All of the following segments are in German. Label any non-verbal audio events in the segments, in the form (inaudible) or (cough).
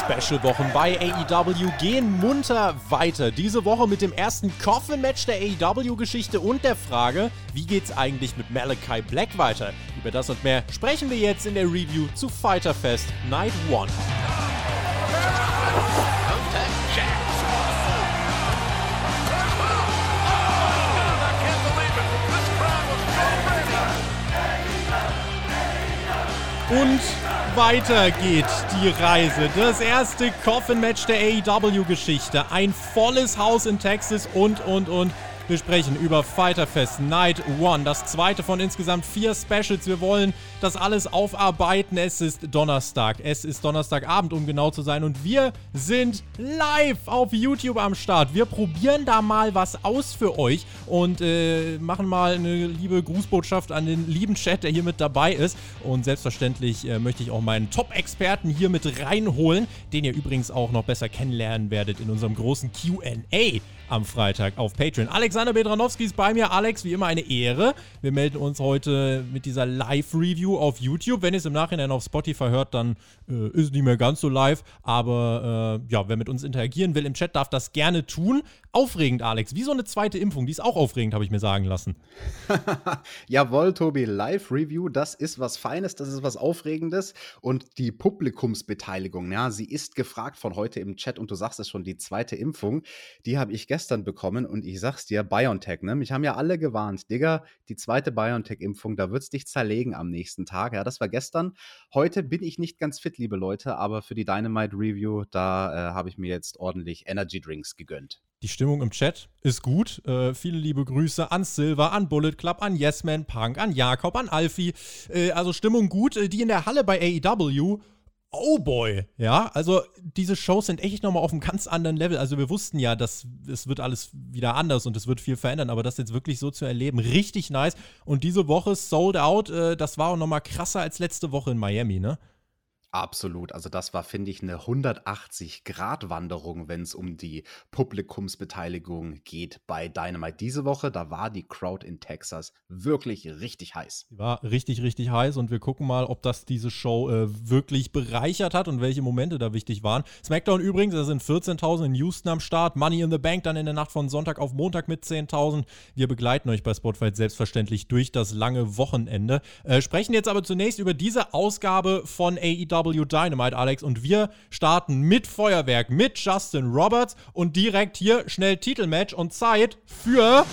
Special-Wochen bei AEW gehen munter weiter. Diese Woche mit dem ersten Coffin-Match der AEW-Geschichte und der Frage, wie geht's eigentlich mit Malachi Black weiter? Über das und mehr sprechen wir jetzt in der Review zu Fighter Fest Night 1. Und weiter geht die Reise. Das erste Coffin-Match der AEW-Geschichte. Ein volles Haus in Texas und, und, und. Wir sprechen über Fighter Fest Night One, das zweite von insgesamt vier Specials. Wir wollen das alles aufarbeiten. Es ist Donnerstag. Es ist Donnerstagabend, um genau zu sein. Und wir sind live auf YouTube am Start. Wir probieren da mal was aus für euch und äh, machen mal eine liebe Grußbotschaft an den lieben Chat, der hier mit dabei ist. Und selbstverständlich äh, möchte ich auch meinen Top-Experten hier mit reinholen, den ihr übrigens auch noch besser kennenlernen werdet in unserem großen QA am Freitag auf Patreon. Alexander Bedranowski ist bei mir. Alex, wie immer eine Ehre. Wir melden uns heute mit dieser Live-Review auf YouTube. Wenn ihr es im Nachhinein auf Spotify hört, dann äh, ist es nicht mehr ganz so live. Aber äh, ja, wer mit uns interagieren will im Chat, darf das gerne tun. Aufregend, Alex. Wie so eine zweite Impfung. Die ist auch aufregend, habe ich mir sagen lassen. (laughs) Jawohl, Tobi. Live-Review, das ist was Feines, das ist was Aufregendes. Und die Publikumsbeteiligung, ja, sie ist gefragt von heute im Chat. Und du sagst es schon, die zweite Impfung, die habe ich gestern bekommen und ich sag's dir, BioNTech, ne? Mich haben ja alle gewarnt, Digga, die zweite BioNTech-Impfung, da wird's dich zerlegen am nächsten Tag. Ja, das war gestern. Heute bin ich nicht ganz fit, liebe Leute, aber für die Dynamite Review, da äh, habe ich mir jetzt ordentlich Energy Drinks gegönnt. Die Stimmung im Chat ist gut. Äh, viele liebe Grüße an Silver, an Bullet Club, an Yesman Punk, an Jakob, an Alfie. Äh, also Stimmung gut. Äh, die in der Halle bei AEW oh boy, ja, also diese Shows sind echt nochmal auf einem ganz anderen Level. Also wir wussten ja, dass es wird alles wieder anders und es wird viel verändern, aber das jetzt wirklich so zu erleben, richtig nice. Und diese Woche sold out, äh, das war auch nochmal krasser als letzte Woche in Miami, ne? Absolut. Also das war, finde ich, eine 180-Grad-Wanderung, wenn es um die Publikumsbeteiligung geht bei Dynamite. Diese Woche, da war die Crowd in Texas wirklich richtig heiß. Die war richtig, richtig heiß und wir gucken mal, ob das diese Show äh, wirklich bereichert hat und welche Momente da wichtig waren. SmackDown übrigens, da sind 14.000 in Houston am Start. Money in the Bank dann in der Nacht von Sonntag auf Montag mit 10.000. Wir begleiten euch bei Spotfight selbstverständlich durch das lange Wochenende. Äh, sprechen jetzt aber zunächst über diese Ausgabe von AEW AEW Dynamite, Alex. Und wir starten mit Feuerwerk, mit Justin Roberts und direkt hier schnell Titelmatch und Zeit für.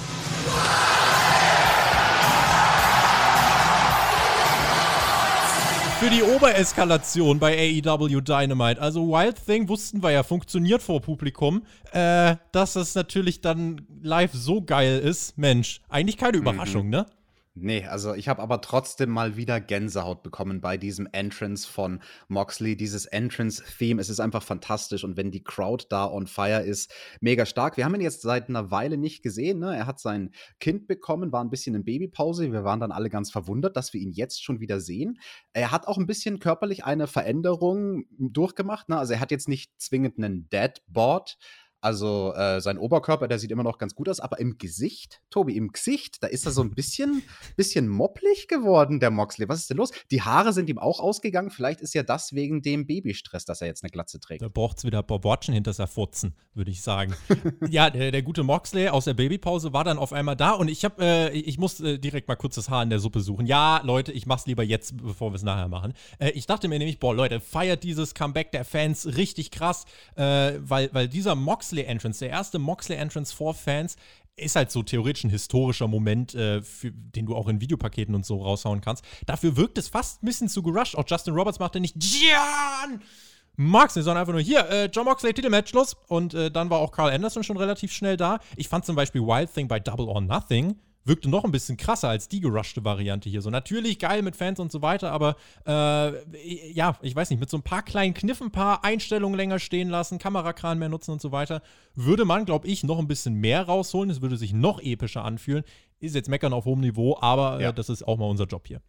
für die Obereskalation bei AEW Dynamite. Also Wild Thing wussten wir ja, funktioniert vor Publikum. Äh, dass das natürlich dann live so geil ist, Mensch, eigentlich keine mhm. Überraschung, mhm. ne? Nee, also ich habe aber trotzdem mal wieder Gänsehaut bekommen bei diesem Entrance von Moxley. Dieses Entrance-Theme, es ist einfach fantastisch und wenn die Crowd da on fire ist, mega stark. Wir haben ihn jetzt seit einer Weile nicht gesehen. Ne? Er hat sein Kind bekommen, war ein bisschen in Babypause. Wir waren dann alle ganz verwundert, dass wir ihn jetzt schon wieder sehen. Er hat auch ein bisschen körperlich eine Veränderung durchgemacht. Ne? Also er hat jetzt nicht zwingend einen Deadboard, also äh, sein Oberkörper, der sieht immer noch ganz gut aus, aber im Gesicht, Tobi, im Gesicht, da ist er so ein bisschen, bisschen mopplig geworden, der Moxley. Was ist denn los? Die Haare sind ihm auch ausgegangen. Vielleicht ist ja das wegen dem Babystress, dass er jetzt eine Glatze trägt. Da braucht es wieder Bob Watson hinter der Furzen, würde ich sagen. (laughs) ja, der, der, gute Moxley aus der Babypause war dann auf einmal da und ich habe, äh, ich muss äh, direkt mal kurz das Haar in der Suppe suchen. Ja, Leute, ich mach's lieber jetzt, bevor wir es nachher machen. Äh, ich dachte mir nämlich, boah, Leute, feiert dieses Comeback der Fans richtig krass, äh, weil, weil dieser Moxley Moxley-Entrance, der erste Moxley-Entrance vor Fans, ist halt so theoretisch ein historischer Moment, äh, für, den du auch in Videopaketen und so raushauen kannst. Dafür wirkt es fast ein bisschen zu gerusht. Auch Justin Roberts machte nicht John Moxley, sondern einfach nur hier, äh, John Moxley, Titelmatch, los. Und äh, dann war auch Carl Anderson schon relativ schnell da. Ich fand zum Beispiel Wild Thing bei Double or Nothing wirkte noch ein bisschen krasser als die gerushte Variante hier. So natürlich geil mit Fans und so weiter, aber äh, ja, ich weiß nicht, mit so ein paar kleinen Kniffen, ein paar Einstellungen länger stehen lassen, Kamerakran mehr nutzen und so weiter, würde man, glaube ich, noch ein bisschen mehr rausholen. Es würde sich noch epischer anfühlen. Ist jetzt meckern auf hohem Niveau, aber äh, ja. das ist auch mal unser Job hier.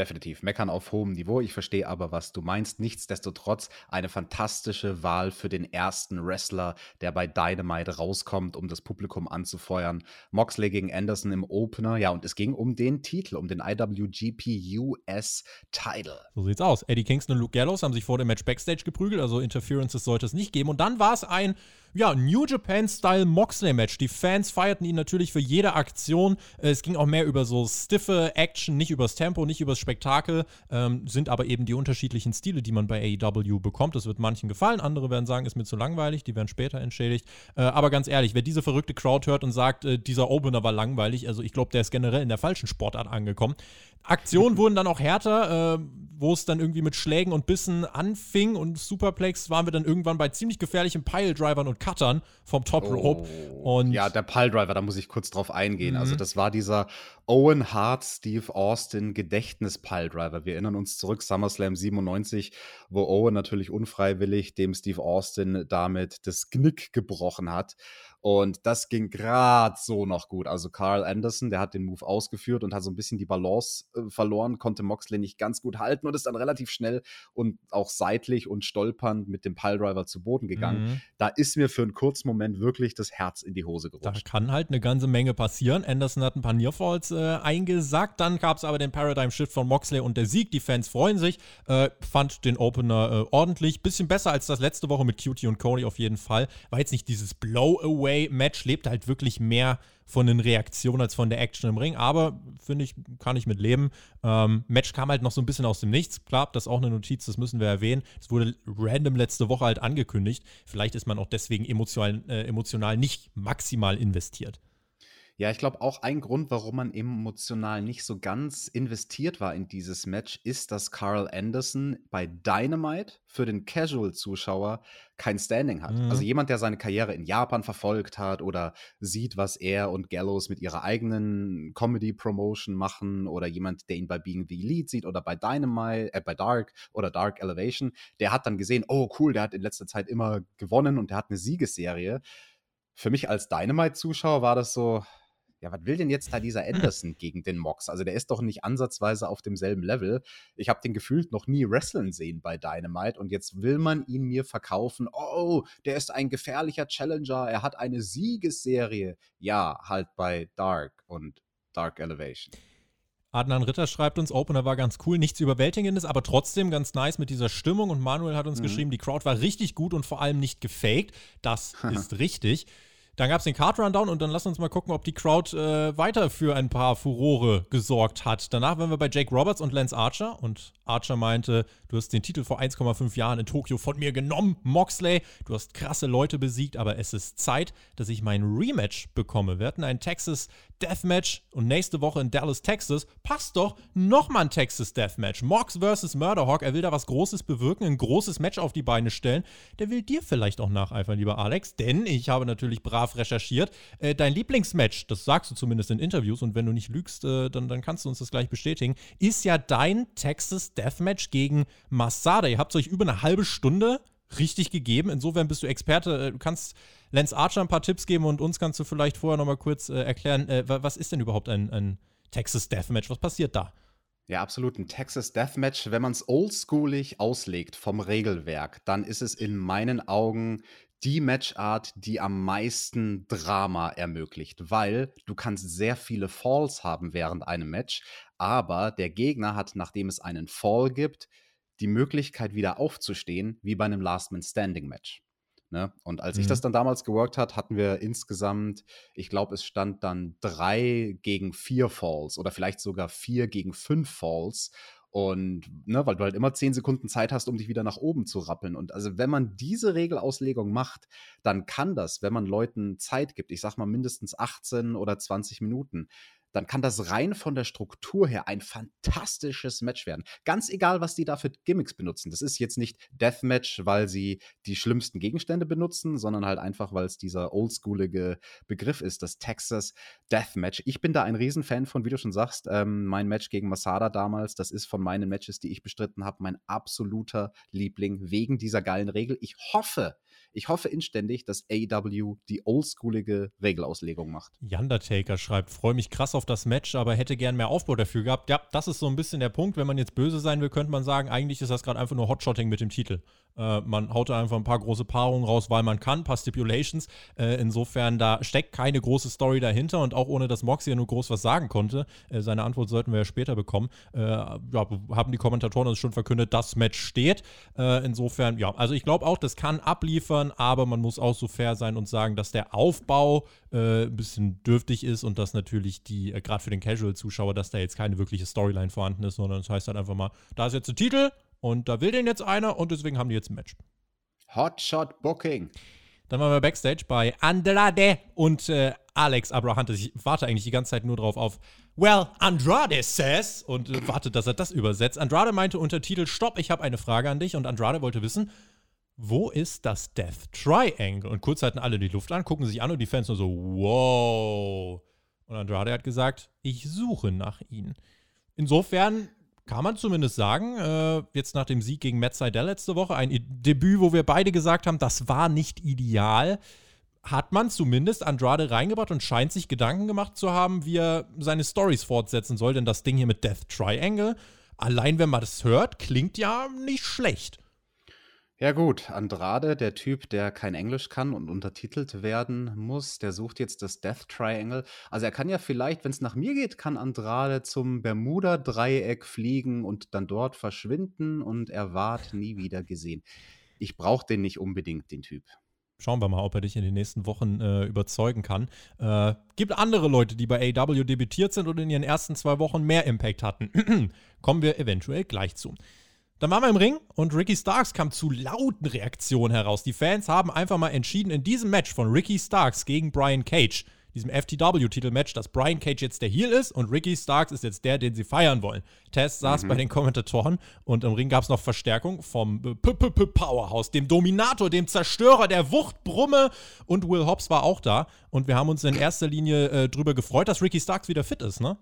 Definitiv. Meckern auf hohem Niveau. Ich verstehe aber, was du meinst. Nichtsdestotrotz eine fantastische Wahl für den ersten Wrestler, der bei Dynamite rauskommt, um das Publikum anzufeuern. Moxley gegen Anderson im Opener. Ja, und es ging um den Titel, um den IWGP US Title. So sieht's aus. Eddie Kingston und Luke Gallows haben sich vor dem Match Backstage geprügelt, also Interferences sollte es nicht geben. Und dann war es ein ja, New Japan-Style Moxley-Match. Die Fans feierten ihn natürlich für jede Aktion. Es ging auch mehr über so stiffe Action, nicht übers Tempo, nicht übers Spektakel. Ähm, sind aber eben die unterschiedlichen Stile, die man bei AEW bekommt. Das wird manchen gefallen, andere werden sagen, ist mir zu langweilig, die werden später entschädigt. Äh, aber ganz ehrlich, wer diese verrückte Crowd hört und sagt, äh, dieser Opener war langweilig, also ich glaube, der ist generell in der falschen Sportart angekommen. Aktionen wurden dann auch härter, äh, wo es dann irgendwie mit Schlägen und Bissen anfing und Superplex waren wir dann irgendwann bei ziemlich gefährlichen Piledrivern und Cuttern vom Top Rope. Oh. Und ja, der Piledriver, da muss ich kurz drauf eingehen. Also mhm. Also das war dieser Owen Hart, Steve Austin Gedächtnis Piledriver. Wir erinnern uns zurück, SummerSlam 97, wo Owen natürlich unfreiwillig dem Steve Austin damit das Knick gebrochen hat. Und das ging gerade so noch gut. Also Carl Anderson, der hat den Move ausgeführt und hat so ein bisschen die Balance äh, verloren, konnte Moxley nicht ganz gut halten und ist dann relativ schnell und auch seitlich und stolpernd mit dem Piledriver zu Boden gegangen. Mhm. Da ist mir für einen kurzen Moment wirklich das Herz in die Hose gerutscht. Da kann halt eine ganze Menge passieren. Anderson hat ein paar Nearfalls äh, eingesackt. Dann gab es aber den Paradigm Shift von Moxley und der Sieg. Die Fans freuen sich. Äh, fand den Opener äh, ordentlich. Bisschen besser als das letzte Woche mit Cutie und Cody auf jeden Fall. War jetzt nicht dieses Blow-Away Three-Way-Match lebt halt wirklich mehr von den Reaktionen als von der Action im Ring. Aber finde ich, kann ich mit leben. Ähm, Match kam halt noch so ein bisschen aus dem Nichts. Klar, das ist auch eine Notiz, das müssen wir erwähnen. Es wurde random letzte Woche halt angekündigt. Vielleicht ist man auch deswegen emotional, äh, emotional nicht maximal investiert. Ja, ich glaube auch ein Grund, warum man emotional nicht so ganz investiert war in dieses Match, ist, dass Carl Anderson bei Dynamite für den Casual-Zuschauer kein Standing hat. Also mhm. Also jemand, der seine Karriere in Japan verfolgt hat oder sieht, was er und Gallows mit ihrer eigenen Comedy-Promotion machen oder jemand, der ihn bei Being the Elite sieht oder bei Dynamite, äh, bei Dark oder Dark Elevation, der hat dann gesehen, oh cool, der hat in letzter Zeit immer gewonnen und der hat eine Siegesserie. Für mich als Dynamite-Zuschauer war das so, ja, was will denn jetzt da dieser (laughs) Anderson gegen den Mox? Also der ist doch nicht ansatzweise auf demselben Level. Ich habe den gefühlt noch nie wrestlen sehen bei Dynamite und jetzt will man ihn mir verkaufen. Oh, der ist ein gefährlicher Challenger, er hat eine Siegesserie. Ja, halt bei Dark und Dark Elevation. Adnan Ritter schreibt uns, Opener war ganz cool, nichts Überwältigendes, aber trotzdem ganz nice mit dieser Stimmung. Und Manuel hat uns mhm. geschrieben, die Crowd war richtig gut und vor allem nicht gefaked. Das (laughs) ist richtig. Dann gab es den Card Rundown und dann lass uns mal gucken, ob die Crowd äh, weiter für ein paar Furore gesorgt hat. Danach waren wir bei Jake Roberts und Lance Archer und Archer meinte, du hast den Titel vor 1,5 Jahren in Tokio von mir genommen, Moxley. Du hast krasse Leute besiegt, aber es ist Zeit, dass ich mein Rematch bekomme. Wir hatten ein Texas Deathmatch und nächste Woche in Dallas, Texas. Passt doch nochmal ein Texas Deathmatch. Mox versus Murderhawk. Er will da was Großes bewirken, ein großes Match auf die Beine stellen. Der will dir vielleicht auch nacheifern, lieber Alex, denn ich habe natürlich brav recherchiert. Äh, dein Lieblingsmatch, das sagst du zumindest in Interviews und wenn du nicht lügst, äh, dann, dann kannst du uns das gleich bestätigen, ist ja dein Texas Deathmatch gegen Masada. Ihr habt euch über eine halbe Stunde richtig gegeben. Insofern bist du Experte. Äh, du kannst Lance Archer ein paar Tipps geben und uns kannst du vielleicht vorher nochmal kurz äh, erklären, äh, was ist denn überhaupt ein, ein Texas Deathmatch? Was passiert da? Ja, absolut. Ein Texas Deathmatch, wenn man es oldschoolig auslegt vom Regelwerk, dann ist es in meinen Augen die Matchart, die am meisten Drama ermöglicht, weil du kannst sehr viele Falls haben während einem Match, aber der Gegner hat, nachdem es einen Fall gibt, die Möglichkeit wieder aufzustehen, wie bei einem Last Man Standing Match. Ne? Und als mhm. ich das dann damals geworkt hat, hatten wir insgesamt, ich glaube, es stand dann drei gegen vier Falls oder vielleicht sogar vier gegen fünf Falls. Und ne, weil du halt immer zehn Sekunden Zeit hast, um dich wieder nach oben zu rappeln. Und also, wenn man diese Regelauslegung macht, dann kann das, wenn man Leuten Zeit gibt, ich sag mal mindestens 18 oder 20 Minuten, dann kann das rein von der Struktur her ein fantastisches Match werden. Ganz egal, was die da für Gimmicks benutzen. Das ist jetzt nicht Deathmatch, weil sie die schlimmsten Gegenstände benutzen, sondern halt einfach, weil es dieser oldschoolige Begriff ist, das Texas Deathmatch. Ich bin da ein Riesenfan von, wie du schon sagst. Ähm, mein Match gegen Masada damals, das ist von meinen Matches, die ich bestritten habe, mein absoluter Liebling wegen dieser geilen Regel. Ich hoffe, Ich hoffe inständig, dass AEW die oldschoolige Regelauslegung macht. Undertaker schreibt, freue mich krass auf das Match, aber hätte gern mehr Aufbau dafür gehabt. Ja, das ist so ein bisschen der Punkt. Wenn man jetzt böse sein will, könnte man sagen, eigentlich ist das gerade einfach nur Hotshotting mit dem Titel. Äh, man haut da einfach ein paar große Paarungen raus, weil man kann, paar Stipulations. Äh, insofern, da steckt keine große Story dahinter und auch ohne, dass Moxie ja nur groß was sagen konnte. Äh, seine Antwort sollten wir ja später bekommen. Äh, ja, haben die Kommentatoren uns schon verkündet, das Match steht. Äh, insofern, ja, also ich glaube auch, das kann abliefern, aber man muss auch so fair sein und sagen, dass der Aufbau äh, ein bisschen dürftig ist und dass natürlich die, gerade für den Casual-Zuschauer, dass da jetzt keine wirkliche Storyline vorhanden ist, sondern das heißt halt einfach mal, da ist jetzt ein Titel, und da will den jetzt einer und deswegen haben die jetzt ein Match. Hotshot Booking. Dann waren wir Backstage bei Andrade und äh, Alex Abrahantes. Ich warte eigentlich die ganze Zeit nur drauf auf Well, Andrade says und äh, wartet, dass er das übersetzt. Andrade meinte unter Titel Stopp, ich habe eine Frage an dich und Andrade wollte wissen, wo ist das Death Triangle? Und kurz halten alle die Luft an, gucken sich an und die Fans nur so, wow. Und Andrade hat gesagt, ich suche nach ihnen. Insofern kann man zumindest sagen, äh, jetzt nach dem Sieg gegen Matt Seidel letzte Woche, ein Debüt, wo wir beide gesagt haben, das war nicht ideal, hat man zumindest Andrade reingebracht und scheint sich Gedanken gemacht zu haben, wie er seine Stories fortsetzen soll. Denn das Ding hier mit Death Triangle, allein wenn man das hört, klingt ja nicht schlecht. Ja gut, Andrade, der Typ, der kein Englisch kann und untertitelt werden muss, der sucht jetzt das Death Triangle. Also er kann ja vielleicht, wenn es nach mir geht, kann Andrade zum Bermuda-Dreieck fliegen und dann dort verschwinden und er ward nie wieder gesehen. Ich brauche den nicht unbedingt, den Typ. Schauen wir mal, ob er dich in den nächsten Wochen äh, überzeugen kann. Äh, gibt andere Leute, die bei AW debütiert sind und in ihren ersten zwei Wochen mehr Impact hatten. (clears throat) Kommen wir eventuell gleich zu. Dann waren wir im Ring und Ricky Starks kam zu lauten Reaktionen heraus. Die Fans haben einfach mal entschieden, in diesem Match von Ricky Starks gegen Brian Cage, diesem FTW-Titelmatch, dass Brian Cage jetzt der Heel ist und Ricky Starks ist jetzt der, den sie feiern wollen. Tess saß mhm. bei den Kommentatoren und im Ring gab es noch Verstärkung vom P -P -P Powerhouse, dem Dominator, dem Zerstörer der Wuchtbrumme und Will Hobbs war auch da. Und wir haben uns in erster Linie äh, drüber gefreut, dass Ricky Starks wieder fit ist, ne?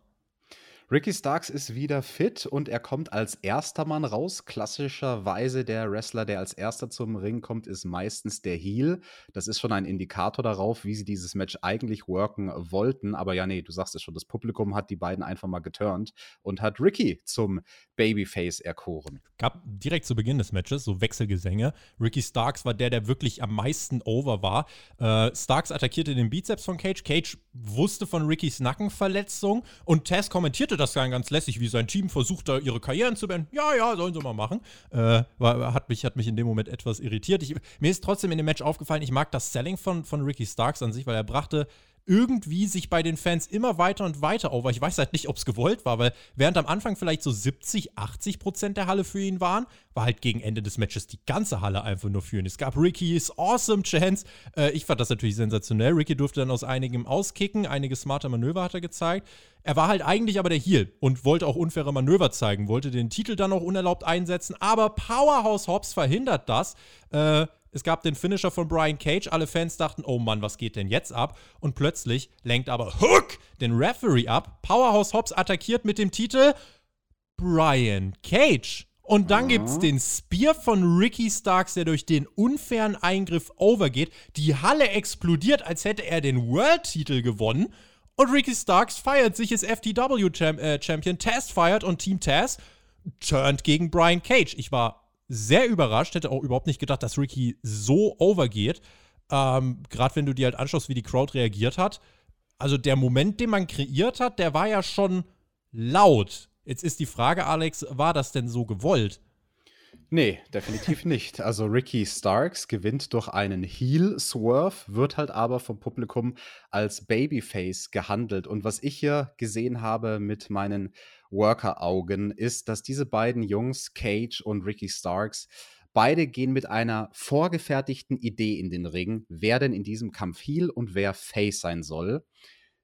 Ricky Starks ist wieder fit und er kommt als erster Mann raus. Klassischerweise der Wrestler, der als erster zum Ring kommt, ist meistens der Heel. Das ist schon ein Indikator darauf, wie sie dieses Match eigentlich worken wollten. Aber ja, nee, du sagst es schon, das Publikum hat die beiden einfach mal geturnt und hat Ricky zum Babyface erkoren. Gab direkt zu Beginn des Matches so Wechselgesänge. Ricky Starks war der, der wirklich am meisten over war. Äh, Starks attackierte den Bizeps von Cage. Cage wusste von Rickys Nackenverletzung und Tess kommentierte das dann ganz lässig, wie sein Team versucht, da ihre Karrieren zu beenden. Ja, ja, sollen sie mal machen. Äh, war, hat, mich, hat mich in dem Moment etwas irritiert. Ich, mir ist trotzdem in dem Match aufgefallen, ich mag das Selling von, von Ricky Starks an sich, weil er brachte irgendwie sich bei den Fans immer weiter und weiter over. Ich weiß halt nicht, ob es gewollt war, weil während am Anfang vielleicht so 70, 80 Prozent der Halle für ihn waren, war halt gegen Ende des Matches die ganze Halle einfach nur für ihn. Es gab Ricky's Awesome Chance. Äh, ich fand das natürlich sensationell. Ricky durfte dann aus einigem auskicken, einige smarte Manöver hat er gezeigt. Er war halt eigentlich aber der Heel und wollte auch unfaire Manöver zeigen, wollte den Titel dann auch unerlaubt einsetzen, aber Powerhouse Hobbs verhindert das. Äh, es gab den Finisher von Brian Cage. Alle Fans dachten, oh Mann, was geht denn jetzt ab? Und plötzlich lenkt aber Hook den Referee ab. Powerhouse Hobbs attackiert mit dem Titel Brian Cage. Und dann gibt es den Spear von Ricky Starks, der durch den unfairen Eingriff overgeht. Die Halle explodiert, als hätte er den World-Titel gewonnen. Und Ricky Starks feiert sich als FTW-Champion. Äh, Taz feiert und Team Taz turnt gegen Brian Cage. Ich war sehr überrascht, hätte auch überhaupt nicht gedacht, dass Ricky so overgeht. Ähm, Gerade wenn du dir halt anschaust, wie die Crowd reagiert hat. Also der Moment, den man kreiert hat, der war ja schon laut. Jetzt ist die Frage, Alex, war das denn so gewollt? Nee, definitiv nicht. Also Ricky Starks gewinnt durch einen Heel-Swerve, wird halt aber vom Publikum als Babyface gehandelt. Und was ich hier gesehen habe mit meinen Worker-Augen, ist, dass diese beiden Jungs, Cage und Ricky Starks, beide gehen mit einer vorgefertigten Idee in den Ring, wer denn in diesem Kampf Heel und wer Face sein soll.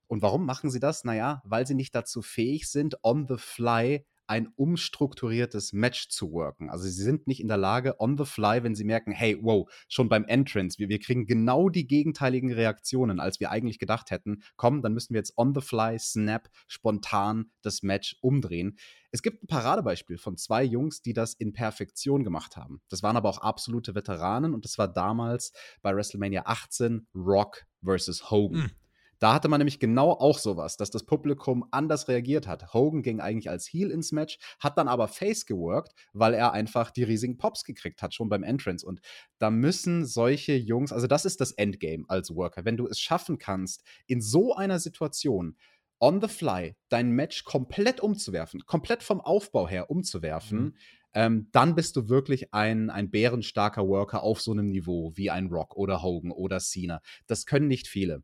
Und warum machen sie das? Naja, weil sie nicht dazu fähig sind, on the fly ein umstrukturiertes Match zu worken. Also sie sind nicht in der Lage, on the fly, wenn sie merken, hey, wow, schon beim Entrance, wir, wir kriegen genau die gegenteiligen Reaktionen, als wir eigentlich gedacht hätten. Komm, dann müssen wir jetzt on the fly, snap, spontan das Match umdrehen. Es gibt ein Paradebeispiel von zwei Jungs, die das in Perfektion gemacht haben. Das waren aber auch absolute Veteranen und das war damals bei WrestleMania 18 Rock versus Hogan. Mhm. Da hatte man nämlich genau auch sowas, dass das Publikum anders reagiert hat. Hogan ging eigentlich als Heel ins Match, hat dann aber Face geworkt, weil er einfach die riesigen Pops gekriegt hat, schon beim Entrance. Und da müssen solche Jungs, also das ist das Endgame als Worker. Wenn du es schaffen kannst, in so einer Situation on the fly dein Match komplett umzuwerfen, komplett vom Aufbau her umzuwerfen, mhm. ähm, dann bist du wirklich ein, ein bärenstarker Worker auf so einem Niveau wie ein Rock oder Hogan oder Cena. Das können nicht viele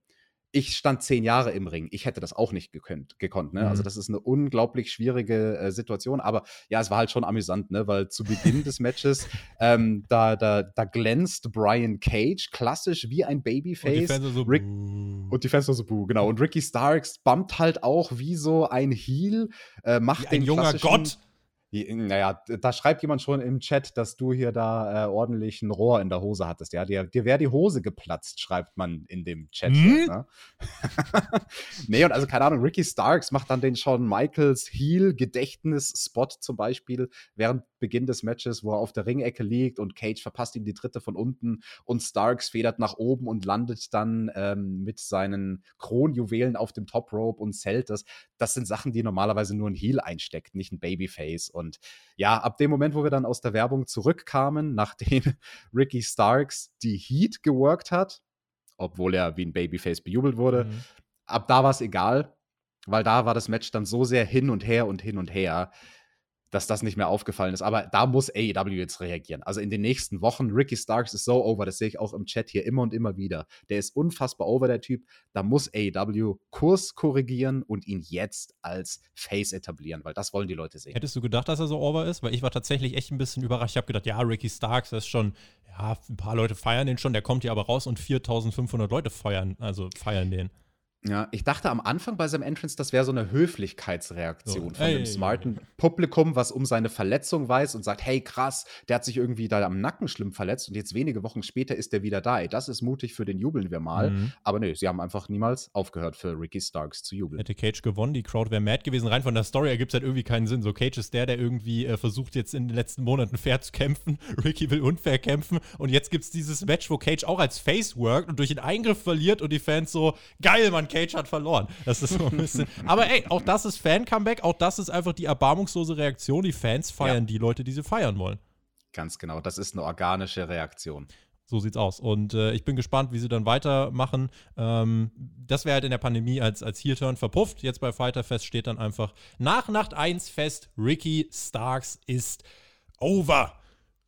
ich stand zehn Jahre im Ring. Ich hätte das auch nicht gekönnt, gekonnt. Ne? Also mhm. Also, das ist eine unglaublich schwierige äh, Situation. Aber ja, es war halt schon amüsant, ne? weil zu Beginn des (laughs) Matches, ähm, da, da, da glänzt Brian Cage klassisch wie ein Babyface. Und die Fans so, Rick und die Fans so, buh, genau. Und Ricky Starks bumpt halt auch wie so ein Heel, äh, macht wie den ein junger Gott naja, da schreibt jemand schon im Chat, dass du hier da äh, ordentlich ein Rohr in der Hose hattest. Ja, dir, dir wäre die Hose geplatzt, schreibt man in dem Chat. Hm? Ne? (laughs) nee, und also keine Ahnung, Ricky Starks macht dann den Shawn Michaels Heel-Gedächtnis-Spot zum Beispiel während Beginn des Matches, wo er auf der Ringecke liegt und Cage verpasst ihm die dritte von unten und Starks federt nach oben und landet dann ähm, mit seinen Kronjuwelen auf dem Top Rope und zählt das. Das sind Sachen, die normalerweise nur ein Heel einsteckt, nicht ein Babyface. Und ja, ab dem Moment, wo wir dann aus der Werbung zurückkamen, (laughs) nachdem Ricky Starks die Heat geworkt hat, obwohl er wie ein Babyface bejubelt wurde, mhm. ab da war es egal, weil da war das Match dann so sehr hin und her und hin und her dass das nicht mehr aufgefallen ist. Aber da muss AEW jetzt reagieren. Also in den nächsten Wochen, Ricky Starks ist so over, das sehe ich auch im Chat hier immer und immer wieder. Der ist unfassbar over, der Typ. Da muss AEW Kurs korrigieren und ihn jetzt als Face etablieren, weil das wollen die Leute sehen. Hättest du gedacht, dass er so over ist? Weil ich war tatsächlich echt ein bisschen überrascht. Ich habe gedacht, ja, Ricky Starks, das ist schon, ja, ein paar Leute feiern den schon, der kommt hier aber raus und 4500 Leute feiern, also feiern den. Ja, ich dachte am Anfang bei seinem Entrance, das wäre so eine Höflichkeitsreaktion so, von ey, dem smarten ey. Publikum, was um seine Verletzung weiß und sagt, hey krass, der hat sich irgendwie da am Nacken schlimm verletzt und jetzt wenige Wochen später ist er wieder da. Ey, das ist mutig, für den jubeln wir mal. Mhm. Aber nee, sie haben einfach niemals aufgehört für Ricky Starks zu jubeln. Hätte Cage gewonnen, die Crowd wäre mad gewesen. Rein von der Story ergibt es halt irgendwie keinen Sinn. So Cage ist der, der irgendwie äh, versucht jetzt in den letzten Monaten fair zu kämpfen. (laughs) Ricky will unfair kämpfen und jetzt gibt es dieses Match, wo Cage auch als Face workt und durch den Eingriff verliert und die Fans so, geil, Mann, Cage hat verloren. Das ist so ein bisschen. Aber ey, auch das ist Fan-Comeback, auch das ist einfach die erbarmungslose Reaktion. Die Fans feiern ja. die Leute, die sie feiern wollen. Ganz genau, das ist eine organische Reaktion. So sieht's aus. Und äh, ich bin gespannt, wie sie dann weitermachen. Ähm, das wäre halt in der Pandemie als, als Heel-Turn verpufft. Jetzt bei Fighter Fest steht dann einfach nach Nacht 1 fest, Ricky Starks ist over.